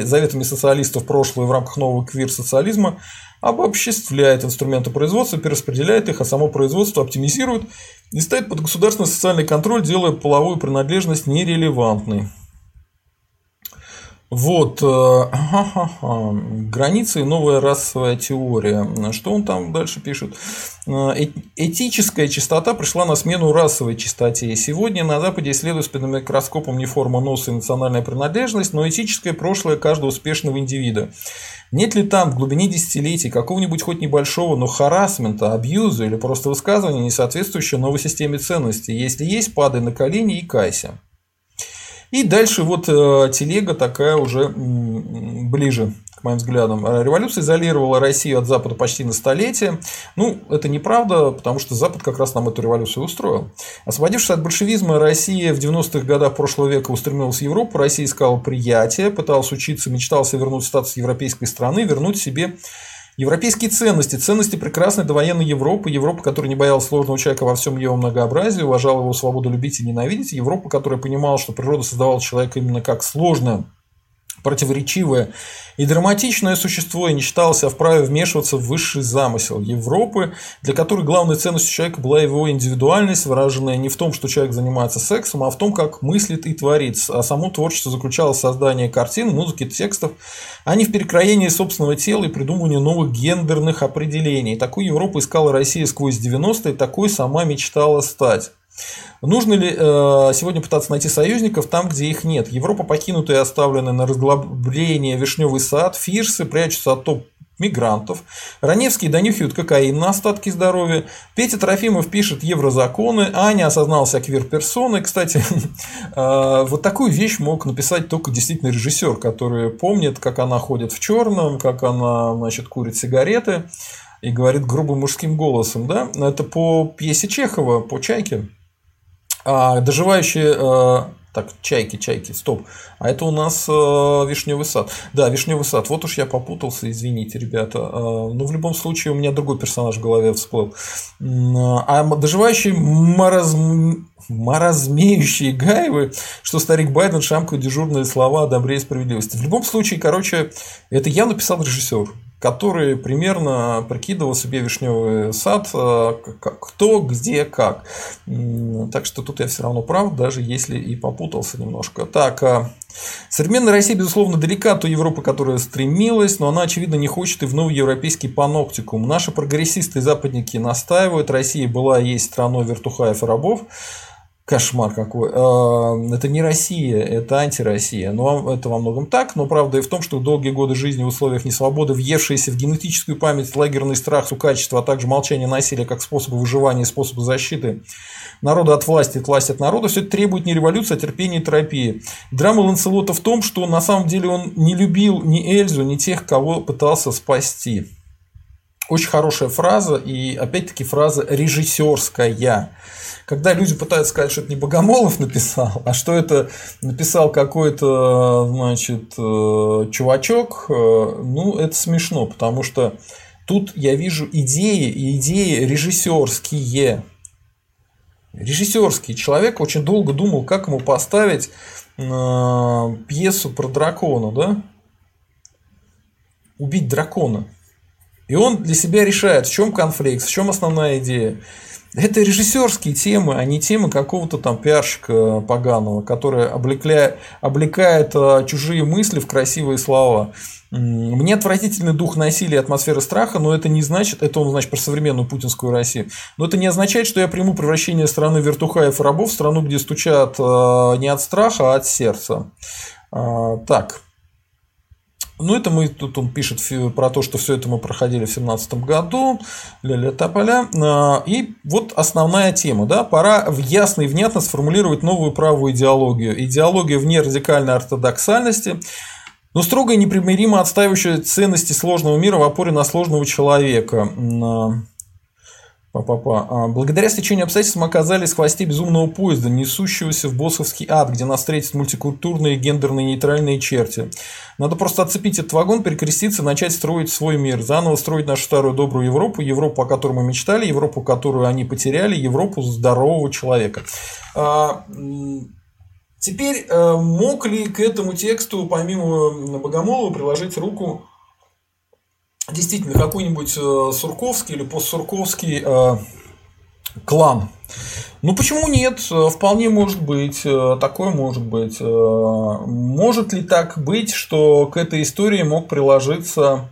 с заветами социалистов прошлого и в рамках нового квир-социализма обобществляет инструменты производства, перераспределяет их, а само производство оптимизирует и ставит под государственный социальный контроль, делая половую принадлежность нерелевантной. Вот, э, границы и новая расовая теория. Что он там дальше пишет? Э, этическая чистота пришла на смену расовой чистоте. Сегодня на Западе исследуют под микроскопом не форма носа и национальная принадлежность, но этическое прошлое каждого успешного индивида. Нет ли там в глубине десятилетий какого-нибудь хоть небольшого, но харасмента, абьюза или просто высказывания, не соответствующего новой системе ценностей? Если есть, падай на колени и кайся. И дальше вот э, телега такая уже ближе моим взглядам. Э, революция изолировала Россию от Запада почти на столетие. Ну, это неправда, потому что Запад как раз нам эту революцию устроил. Освободившись от большевизма, Россия в 90-х годах прошлого века устремилась в Европу. Россия искала приятия, пыталась учиться, мечталась вернуть статус европейской страны, вернуть себе Европейские ценности, ценности прекрасной довоенной Европы, Европа, которая не боялась сложного человека во всем его многообразии, уважала его свободу любить и ненавидеть, Европа, которая понимала, что природа создавала человека именно как сложное, противоречивое и драматичное существо и не считало себя вправе вмешиваться в высший замысел Европы, для которой главной ценностью человека была его индивидуальность, выраженная не в том, что человек занимается сексом, а в том, как мыслит и творит. А само творчество заключалось в создании картин, музыки, текстов, а не в перекроении собственного тела и придумывании новых гендерных определений. Такую Европу искала Россия сквозь 90-е, такой сама мечтала стать. Нужно ли э, сегодня пытаться найти союзников там, где их нет? Европа покинутая и оставленная на разглобление вишневый сад, фирсы прячутся от топ мигрантов. Раневский донюхивают кокаин на остатки здоровья. Петя Трофимов пишет еврозаконы. Аня осознался квир-персоной. Кстати, э, вот такую вещь мог написать только действительно режиссер, который помнит, как она ходит в черном, как она значит, курит сигареты и говорит грубым мужским голосом. Да? Это по пьесе Чехова, по «Чайке». А доживающие э, так, чайки, чайки, стоп. А это у нас э, вишневый сад. Да, вишневый сад. Вот уж я попутался, извините, ребята. Э, ну, в любом случае, у меня другой персонаж в голове всплыл. А доживающие маразм... маразмеющие Гаевы, что старик Байден шамкает дежурные слова о добре и справедливости. В любом случае, короче, это я написал режиссер который примерно прикидывал себе вишневый сад, э, кто, где, как. Так что тут я все равно прав, даже если и попутался немножко. Так, а современная Россия, безусловно, далека от той Европы, которая стремилась, но она, очевидно, не хочет и в новый европейский паноптикум. Наши прогрессисты и западники настаивают, Россия была и есть страной вертухаев и рабов, Кошмар какой. А, это не Россия, это антироссия. Но это во многом так, но правда и в том, что долгие годы жизни в условиях несвободы, въевшиеся в генетическую память лагерный страх, сукачество, а также молчание насилия как способы выживания и способы защиты народа от власти, от власти от народа, все это требует не революции, а терпения и терапии. Драма Ланселота в том, что на самом деле он не любил ни Эльзу, ни тех, кого пытался спасти. Очень хорошая фраза, и опять-таки фраза режиссерская когда люди пытаются сказать, что это не Богомолов написал, а что это написал какой-то, значит, э, чувачок, э, ну, это смешно, потому что тут я вижу идеи и идеи режиссерские. Режиссерский человек очень долго думал, как ему поставить э, пьесу про дракона, да? Убить дракона. И он для себя решает, в чем конфликт, в чем основная идея. Это режиссерские темы, а не темы какого-то там пиарщика поганого, который облекля... облекает а, чужие мысли в красивые слова. Мне отвратительный дух насилия и атмосфера страха, но это не значит, это он значит про современную путинскую Россию, но это не означает, что я приму превращение страны вертухаев и рабов в страну, где стучат а, не от страха, а от сердца. А, так, ну, это мы, тут он пишет про то, что все это мы проходили в 2017 году, ля-ля тополя. А, и вот основная тема, да, пора в ясно и внятно сформулировать новую правую идеологию. Идеологию вне радикальной ортодоксальности, но строго и непримиримо отстаивающая ценности сложного мира в опоре на сложного человека. Па-па-па. А, благодаря стечению обстоятельств мы оказались в хвосте безумного поезда, несущегося в боссовский ад, где нас встретят мультикультурные, гендерные, нейтральные черти. Надо просто отцепить этот вагон, перекреститься, начать строить свой мир, заново строить нашу старую добрую Европу, Европу, о которой мы мечтали, Европу, которую они потеряли, Европу здорового человека. А, теперь, э, мог ли к этому тексту, помимо Богомолова, приложить руку действительно какой-нибудь э, сурковский или постсурковский э, клан. Ну почему нет? Вполне может быть, э, такое может быть. Может ли так быть, что к этой истории мог приложиться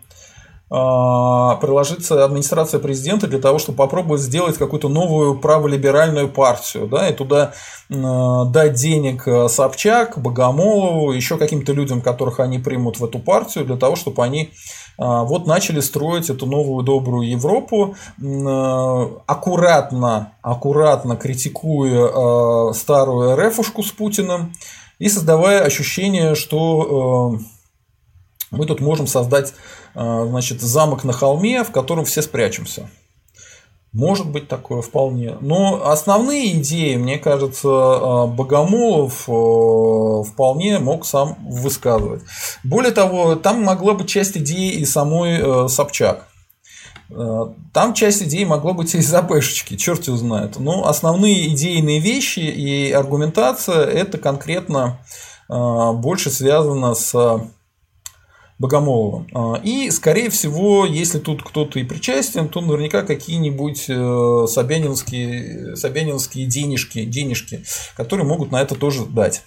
приложиться администрация президента для того, чтобы попробовать сделать какую-то новую праволиберальную партию, да, и туда дать денег Собчак, Богомолову, еще каким-то людям, которых они примут в эту партию, для того, чтобы они а, вот начали строить эту новую добрую Европу, аккуратно, аккуратно критикуя старую РФушку с Путиным и создавая ощущение, что э, мы тут можем создать значит, замок на холме, в котором все спрячемся. Может быть такое вполне. Но основные идеи, мне кажется, э, Богомолов э, вполне мог сам высказывать. Более того, там могла быть часть идеи и самой э, Собчак. Там часть идей могла быть из АПшечки, черт его знает. Но основные идейные вещи и аргументация это конкретно больше связано с Богомолова. А, и, скорее всего, если тут кто-то и причастен, то наверняка какие-нибудь э, собянинские, собянинские денежки, денежки, которые могут на это тоже дать.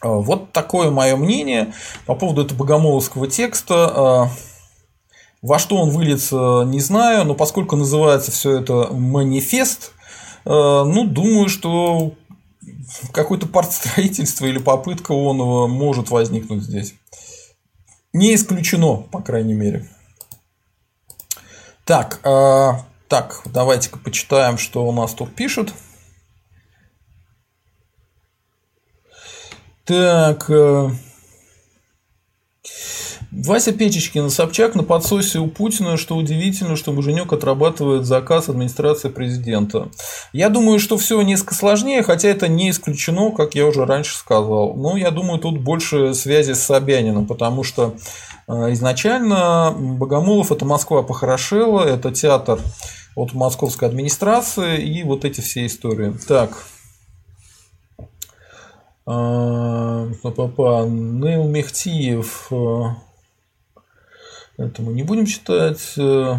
А, вот такое мое мнение по поводу этого богомоловского текста. А, во что он выльется, не знаю, но поскольку называется все это манифест, ну, думаю, что какое-то партстроительство или попытка он может возникнуть здесь. Не исключено, по крайней мере. Так, э, так, давайте-ка почитаем, что у нас тут пишут. Так, э, Вася Печечкин, Собчак на подсосе у Путина, что удивительно, что Муженек отрабатывает заказ администрации президента. Я думаю, что все несколько сложнее, хотя это не исключено, как я уже раньше сказал. Но я думаю, тут больше связи с Собяниным, потому что э, изначально Богомолов это Москва похорошела, это театр от московской администрации и вот эти все истории. Так. Э, папа, Нейл Мехтиев э, это мы не будем читать. Э,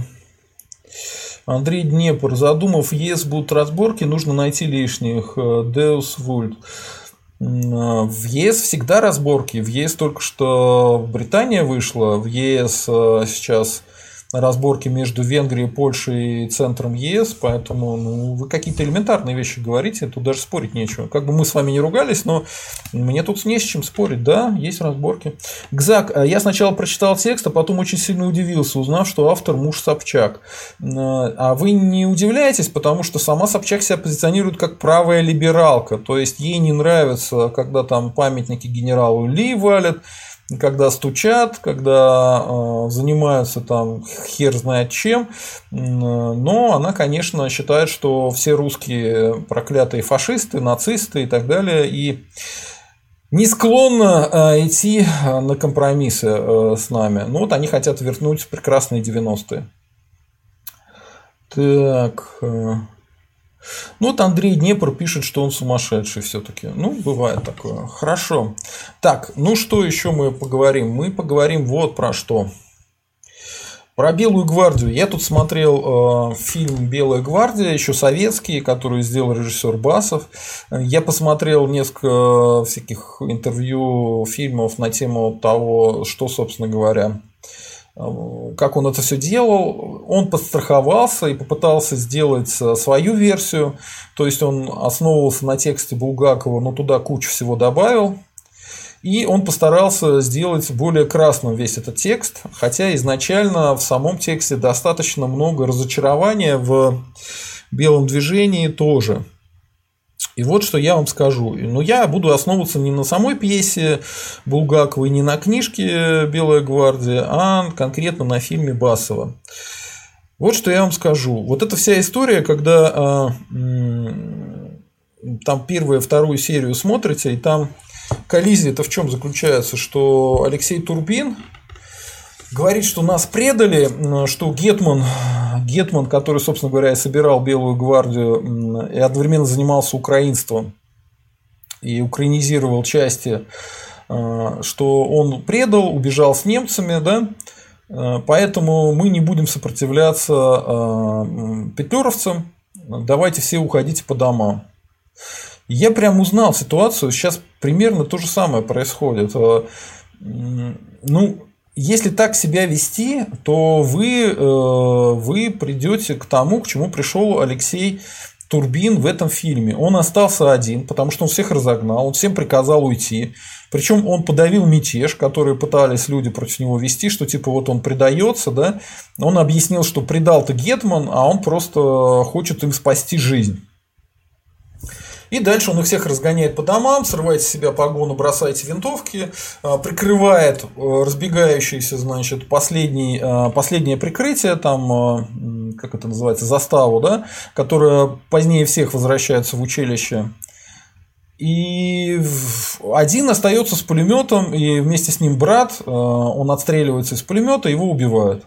Андрей Днепр. Задумав, ЕС будут разборки, нужно найти лишних. Деус Вульт. В ЕС всегда разборки. В ЕС только что Британия вышла. В ЕС э, сейчас разборки между Венгрией, Польшей и центром ЕС, поэтому ну, вы какие-то элементарные вещи говорите, тут даже спорить нечего. Как бы мы с вами не ругались, но мне тут не с чем спорить, да, есть разборки. Гзак, э, я сначала прочитал текст, а потом очень сильно удивился, узнав, что автор муж Собчак. Э, а вы не удивляетесь, потому что сама Собчак себя позиционирует как правая либералка, то есть ей не нравится, когда там памятники генералу Ли валят, когда стучат, когда э, занимаются там хер знает чем, но она, конечно, считает, что все русские проклятые фашисты, нацисты и так далее, и не склонна э, идти на компромиссы э, с нами. Ну вот они хотят вернуть прекрасные 90-е. Так. Ну, вот Андрей Днепр пишет, что он сумасшедший все-таки. Ну, бывает такое. Хорошо. Так, ну что еще мы поговорим? Мы поговорим вот про что. Про Белую гвардию. Я тут смотрел э, фильм Белая гвардия, еще советский, который сделал режиссер Басов. Я посмотрел несколько всяких интервью, фильмов на тему того, что, собственно говоря, как он это все делал, он подстраховался и попытался сделать э, свою версию, то есть он основывался на тексте Булгакова, но туда кучу всего добавил, и он постарался сделать более красным весь этот текст, хотя изначально в самом тексте достаточно много разочарования в белом движении тоже. И вот что я вам скажу. Но я буду основываться не на самой пьесе Булгаковой, не на книжке «Белая гвардия», а конкретно на фильме Басова. Вот что я вам скажу. Вот эта вся история, когда э, там первую, вторую серию смотрите, и там коллизия это в чем заключается, что Алексей Турбин говорит, что нас предали, что Гетман, Гетман, который, собственно говоря, собирал Белую гвардию и одновременно занимался украинством и украинизировал части, э, что он предал, убежал с немцами, да, э, поэтому мы не будем сопротивляться э, петлюровцам, давайте все уходите по домам. Я прям узнал ситуацию, сейчас примерно то же самое происходит. Ну, если так себя вести, то вы, вы придете к тому, к чему пришел Алексей Турбин в этом фильме. Он остался один, потому что он всех разогнал, он всем приказал уйти. Причем он подавил мятеж, который пытались люди против него вести, что типа вот он предается, да. Он объяснил, что предал-то Гетман, а он просто хочет им спасти жизнь. И дальше он их всех разгоняет по домам, срывает с себя погону, бросает винтовки, а, прикрывает э, разбегающиеся, значит, последний, а, последнее прикрытие, там, а, как это называется, заставу, да, которая позднее всех возвращается в училище. И один остается с пулеметом, и вместе с ним брат, он отстреливается из пулемета, его убивают.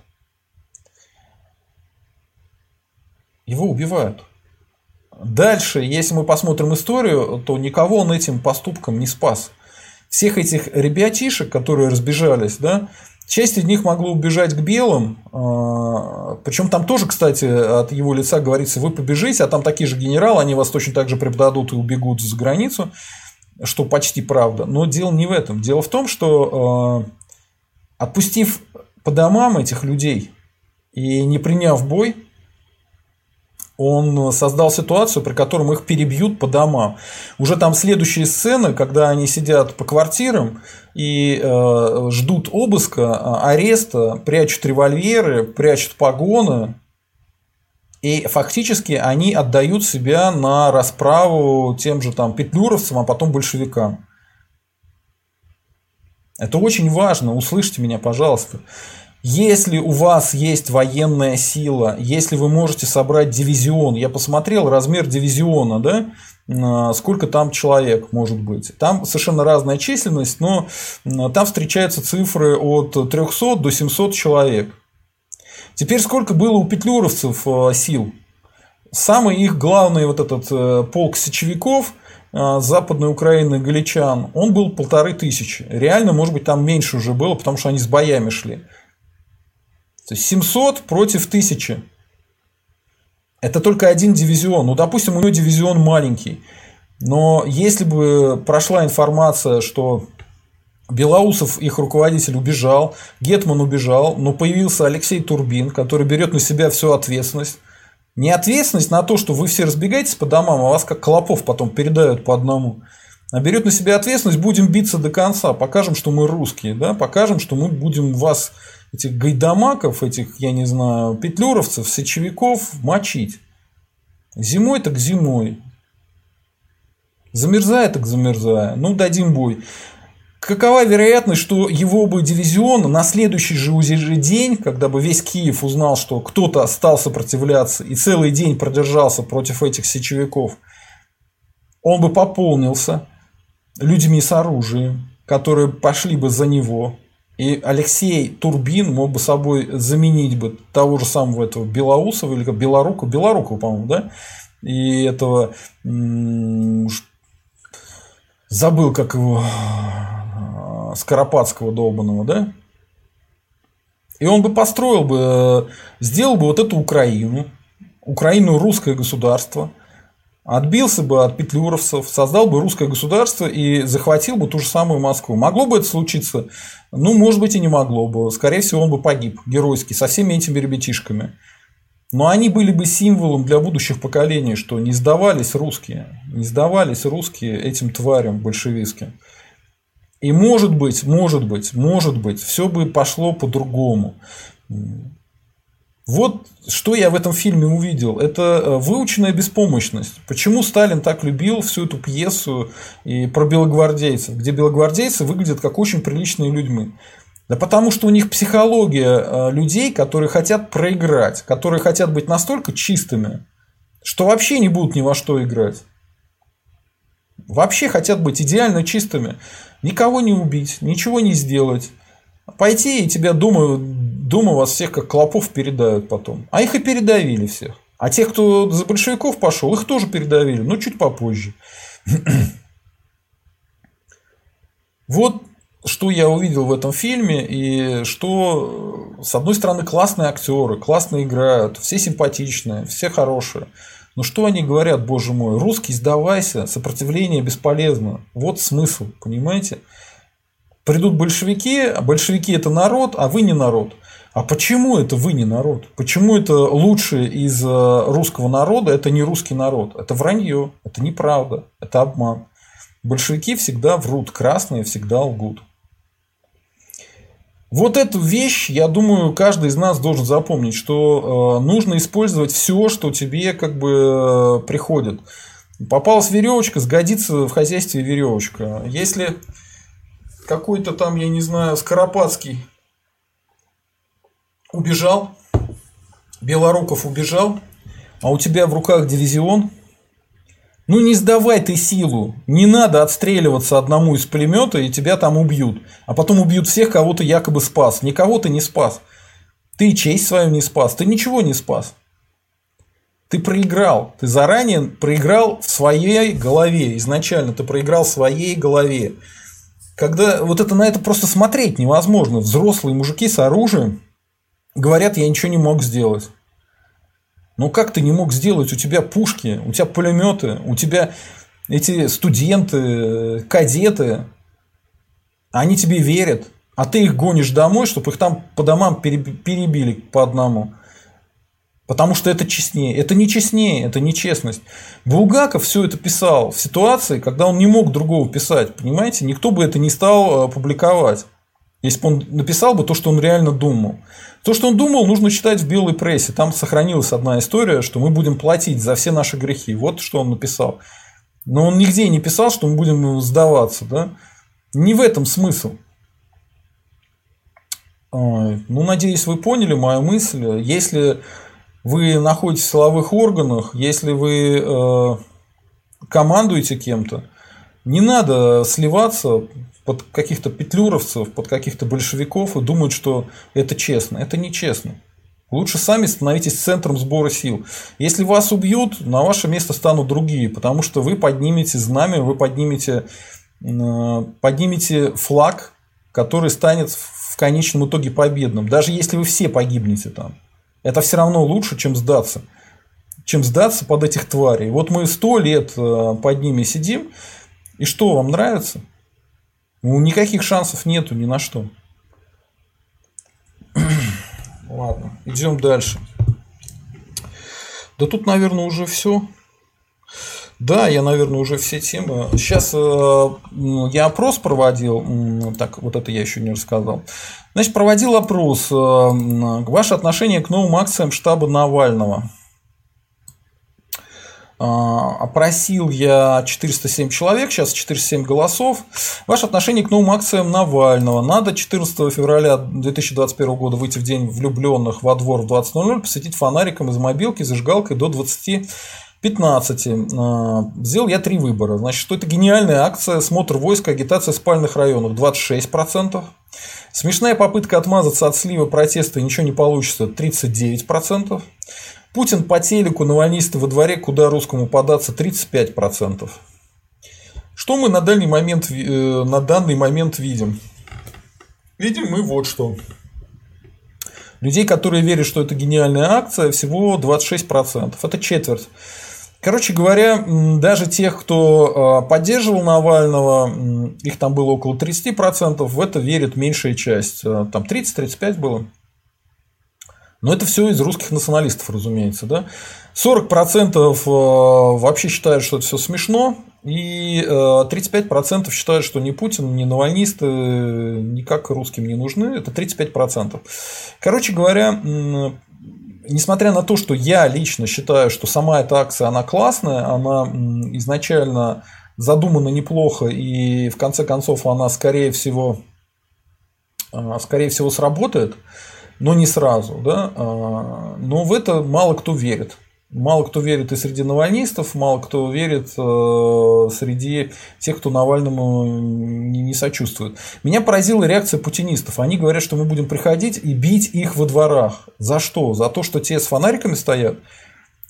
Его убивают. Дальше, если мы посмотрим историю, то никого он этим поступком не спас. Всех этих ребятишек, которые разбежались, да, часть из них могло убежать к белым, а, причем там тоже, кстати, от его лица говорится, вы побежите, а там такие же генералы, они вас точно так же предадут и убегут за границу, что почти правда. Но дело не в этом. Дело в том, что а, отпустив по домам этих людей и не приняв бой, он создал ситуацию, при котором их перебьют по домам. Уже там следующие сцены, когда они сидят по квартирам и э, ждут обыска, а, ареста, прячут револьверы, прячут погоны, и фактически они отдают себя на расправу тем же там петлюровцам, а потом большевикам. Это очень важно, услышьте меня, пожалуйста. Если у вас есть военная сила, если вы можете собрать дивизион, я посмотрел размер дивизиона, да, а, сколько там человек может быть. Там совершенно разная численность, но там встречаются цифры от 300 до 700 человек. Теперь сколько было у петлюровцев а, сил? Самый их главный вот этот э, полк сечевиков а, Западной Украины галичан, он был полторы тысячи. Реально, может быть, там меньше уже было, потому что они с боями шли. То есть 700 против 1000. Это только один дивизион. Ну, допустим, у него дивизион маленький. Но если бы прошла информация, что Белоусов, их руководитель, убежал, Гетман убежал, но появился Алексей Турбин, который берет на себя всю ответственность. Не ответственность на то, что вы все разбегаетесь по домам, а вас как клопов потом передают по одному. А берет на себя ответственность, будем биться до конца, покажем, что мы русские, да, покажем, что мы будем вас этих гайдамаков, этих, я не знаю, петлюровцев, сечевиков мочить. Зимой так зимой. Замерзая так замерзая. Ну, дадим бой. Какова вероятность, что его бы дивизион на следующий же день, когда бы весь Киев узнал, что кто-то стал сопротивляться и целый день продержался против этих сечевиков, он бы пополнился людьми с оружием, которые пошли бы за него, и Алексей Турбин мог бы собой заменить бы того же самого этого Белоусова или Белорука, Белорукова, по-моему, да? И этого забыл, как его Скоропадского долбанного, да? И он бы построил бы, сделал бы вот эту Украину, Украину русское государство, отбился бы от петлюровцев, создал бы русское государство и захватил бы ту же самую Москву. Могло бы это случиться? Ну, может быть, и не могло бы. Скорее всего, он бы погиб геройски со всеми этими ребятишками. Но они были бы символом для будущих поколений, что не сдавались русские, не сдавались русские этим тварям большевистским. И может быть, может быть, может быть, все бы пошло по-другому. Вот что я в этом фильме увидел. Это э, выученная беспомощность. Почему Сталин так любил всю эту пьесу и про белогвардейцев, где белогвардейцы выглядят как очень приличные людьми. Да потому что у них психология э, людей, которые хотят проиграть, которые хотят быть настолько чистыми, что вообще не будут ни во что играть. Вообще хотят быть идеально чистыми. Никого не убить, ничего не сделать. Пойти и тебя, думаю, думаю, вас всех как клопов передают потом. А их и передавили всех. А тех, кто за большевиков пошел, их тоже передавили, но чуть попозже. Вот что я увидел в этом фильме, и что, с одной стороны, классные актеры, классно играют, все симпатичные, все хорошие. Но что они говорят, боже мой, русский сдавайся, сопротивление бесполезно. Вот смысл, понимаете? Придут большевики, а большевики это народ, а вы не народ. А почему это вы не народ? Почему это лучшее из э, русского народа, это не русский народ? Это вранье, это неправда, это обман. Большевики всегда врут, красные всегда лгут. Вот эту вещь, я думаю, каждый из нас должен запомнить, что э, нужно использовать все, что тебе как бы э, приходит. Попалась веревочка, сгодится в хозяйстве веревочка. Если какой-то там, я не знаю, Скоропадский убежал, Белоруков убежал, а у тебя в руках дивизион, ну не сдавай ты силу. Не надо отстреливаться одному из пулемета, и тебя там убьют. А потом убьют всех, кого ты якобы спас. Никого ты не спас. Ты честь свою не спас. Ты ничего не спас. Ты проиграл. Ты заранее проиграл в своей голове. Изначально ты проиграл в своей голове. Когда вот это на это просто смотреть невозможно. Взрослые мужики с оружием говорят, я ничего не мог сделать. Ну как ты не мог сделать? У тебя пушки, у тебя пулеметы, у тебя эти студенты, кадеты, они тебе верят, а ты их гонишь домой, чтобы их там по домам перебили по одному. Потому что это честнее. Это не честнее, это нечестность. Булгаков все это писал в ситуации, когда он не мог другого писать. Понимаете? Никто бы это не стал э, публиковать. Если бы он написал бы то, что он реально думал. То, что он думал, нужно читать в белой прессе. Там сохранилась одна история, что мы будем платить за все наши грехи. Вот что он написал. Но он нигде не писал, что мы будем сдаваться. Да? Не в этом смысл. Ну, надеюсь, вы поняли мою мысль. Если вы находитесь в силовых органах, если вы э, командуете кем-то, не надо сливаться под каких-то петлюровцев, под каких-то большевиков и думают, что это честно. Это нечестно. Лучше сами становитесь центром сбора сил. Если вас убьют, на ваше место станут другие, потому что вы поднимете знамя, вы поднимете, э, поднимете флаг, который станет в конечном итоге победным. Даже если вы все погибнете там. Это все равно лучше, чем сдаться. Чем сдаться под этих тварей. Вот мы сто лет э, под ними сидим, и что, вам нравится? Ну, никаких шансов нету ни на что. Ладно, идем дальше. Да тут, наверное, уже все. Да, я, наверное, уже все темы. Сейчас э, я опрос проводил. Так, вот это я еще не рассказал. Значит, проводил опрос. Э, ваше отношение к новым акциям штаба Навального. А, опросил я 407 человек, сейчас 407 голосов. Ваше отношение к новым акциям Навального. Надо 14 февраля 2021 года выйти в день влюбленных во двор в 20.00, посветить фонариком из мобилки, зажигалкой до 20 15. А, сделал я три выбора. Значит, что это гениальная акция, смотр войск, агитация спальных районов 26%. Смешная попытка отмазаться от слива протеста ничего не получится 39%. Путин по телеку, навальнисты во дворе, куда русскому податься 35%. Что мы на, дальний момент, э, на данный момент видим? Видим мы вот что. Людей, которые верят, что это гениальная акция, всего 26%. Это четверть. Короче говоря, даже тех, кто э, поддерживал Навального, их там было около 30%, в это верит меньшая часть. Э, там 30-35 было. Но это все из русских националистов, разумеется. Да? 40% э, вообще считают, что это все смешно, и 35% э, считают, что ни Путин, ни навальнисты никак русским не нужны. Это 35%. Короче говоря, несмотря на то, что я лично считаю, что сама эта акция, она классная, она изначально задумана неплохо, и в конце концов она, скорее всего, скорее всего, сработает, но не сразу. Да? Но в это мало кто верит. Мало кто верит и среди навальнистов, мало кто верит э, среди тех, кто Навальному не, не сочувствует. Меня поразила реакция путинистов. Они говорят, что мы будем приходить и бить их во дворах. За что? За то, что те с фонариками стоят?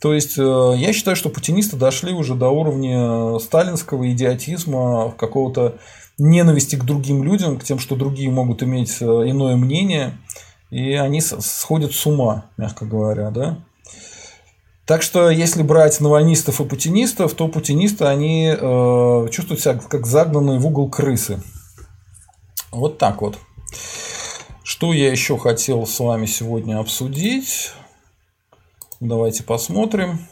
То есть, э, я считаю, что путинисты дошли уже до уровня сталинского идиотизма, какого-то ненависти к другим людям, к тем, что другие могут иметь э, иное мнение. И они сходят с ума, мягко говоря, да. Так что, если брать навальнистов и путинистов, то путинисты, они э, чувствуют себя как загнанные в угол крысы. Вот так вот. Что я еще хотел с вами сегодня обсудить? Давайте посмотрим.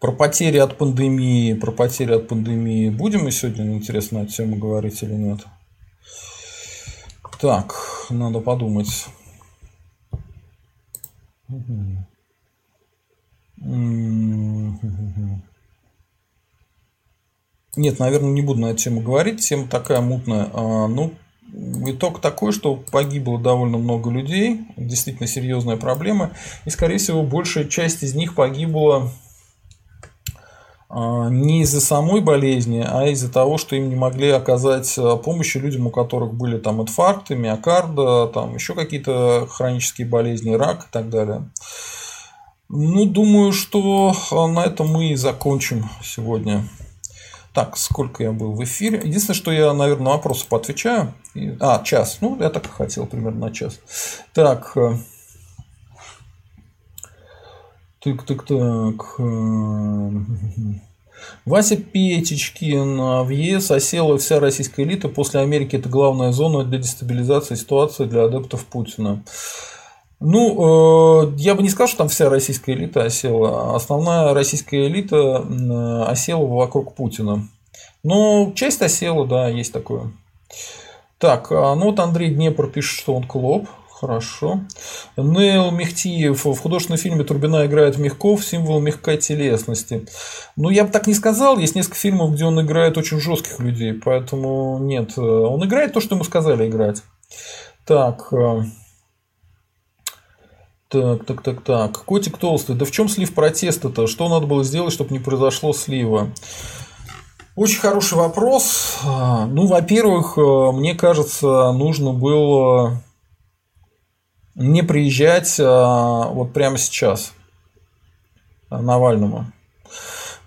Про потери от пандемии, про потери от пандемии будем мы сегодня, интересно, на эту тему говорить или нет? Так, надо подумать. Нет, наверное, не буду на эту тему говорить. Тема такая мутная. А, ну, итог такой, что погибло довольно много людей. Действительно серьезная проблема. И, скорее всего, большая часть из них погибла не из-за самой болезни, а из-за того, что им не могли оказать а, помощи людям, у которых были там инфаркты, миокарда, там еще какие-то хронические болезни, рак и так далее. Ну, думаю, что а, на этом мы и закончим сегодня. Так, сколько я был в эфире? Единственное, что я, наверное, на вопросы поотвечаю. А, час. Ну, я так и хотел, примерно на час. Так, э, так, так, так. Э, Вася Петечкин. В ЕС осела вся российская элита. После Америки это главная зона для дестабилизации ситуации для адептов Путина. Ну, э, я бы не сказал, что там вся российская элита осела. Основная российская элита осела вокруг Путина. Но часть осела, да, есть такое. Так, а ну вот Андрей Днепр пишет, что он клоп. Хорошо. Нейл Мехтиев в художественном фильме Турбина играет Мягков, символ мягкой телесности. Ну, я бы так не сказал. Есть несколько фильмов, где он играет очень жестких людей. Поэтому нет. Он играет то, что ему сказали играть. Так. Э, так, так, так, так. Котик толстый. Да в чем слив протеста-то? Что надо было сделать, чтобы не произошло слива? Очень хороший вопрос. Ну, во-первых, э, мне кажется, нужно было не приезжать а, вот прямо сейчас Навальному.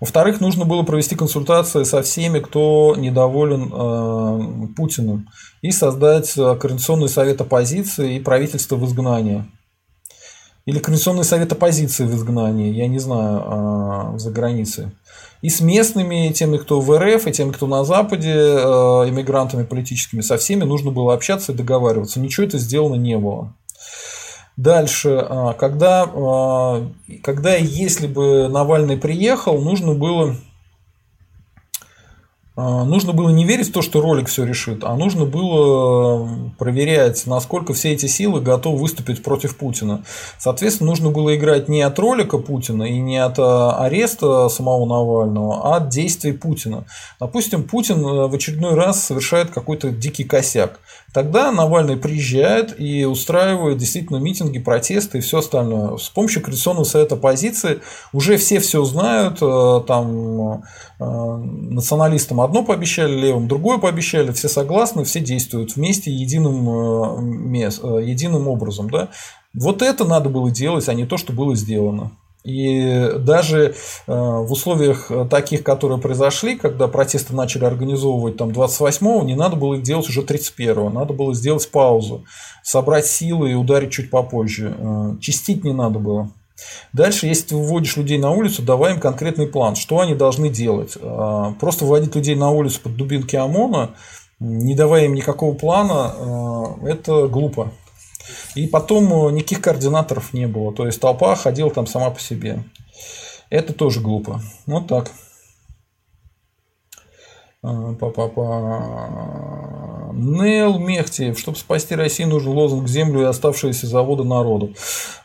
Во-вторых, нужно было провести консультации со всеми, кто недоволен э, Путиным, и создать Координационный совет оппозиции и правительство в изгнании. Или Координационный совет оппозиции в изгнании, я не знаю, э, за границей. И с местными, теми, кто в РФ, и теми, кто на Западе, э, политическими, со всеми нужно было общаться и договариваться. Ничего это сделано не было. Дальше, а, когда, а, когда если бы Навальный приехал, нужно было нужно было не верить в то, что ролик все решит, а нужно было проверять, насколько все эти силы готовы выступить против Путина. Соответственно, нужно было играть не от ролика Путина и не от ареста самого Навального, а от действий Путина. Допустим, Путин э, в очередной раз совершает какой-то дикий косяк. Тогда Навальный приезжает и устраивает действительно митинги, протесты и все остальное. С помощью Координационного совета оппозиции уже все все знают, э, там э, националистам одно пообещали, левым другое пообещали, все согласны, все действуют вместе единым, э, единым образом. Да? Вот это надо было делать, а не то, что было сделано. И даже э, в условиях таких, которые произошли, когда протесты начали организовывать там 28-го, не надо было их делать уже 31-го, надо было сделать паузу, собрать силы и ударить чуть попозже. Э, чистить не надо было. Дальше, если ты выводишь людей на улицу, давай им конкретный план, что они должны делать. Э, просто выводить людей на улицу под дубинки ОМОНа, не давая им никакого плана, это глупо. И потом э, никаких координаторов не было. То есть толпа ходила там сама по себе. Это тоже глупо. Вот так. А, па -па -па. Нел Мехтиев. Чтобы спасти Россию, нужен лозунг «Землю и оставшиеся заводы народу».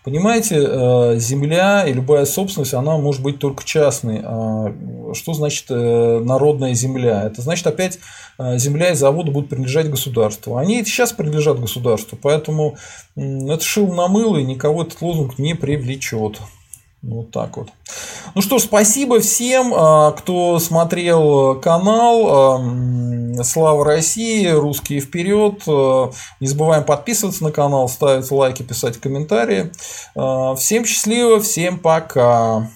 Понимаете, э, земля и любая собственность, она может быть только частной. А что значит э, народная земля? Это значит опять земля и заводы будут принадлежать государству. Они сейчас принадлежат государству, поэтому это шил на мыло и никого этот лозунг не привлечет. Вот так вот. Ну что ж, спасибо всем, а, кто смотрел канал. А, Слава России, русские вперед. А, не забываем подписываться на канал, ставить лайки, писать комментарии. Всем счастливо, всем пока.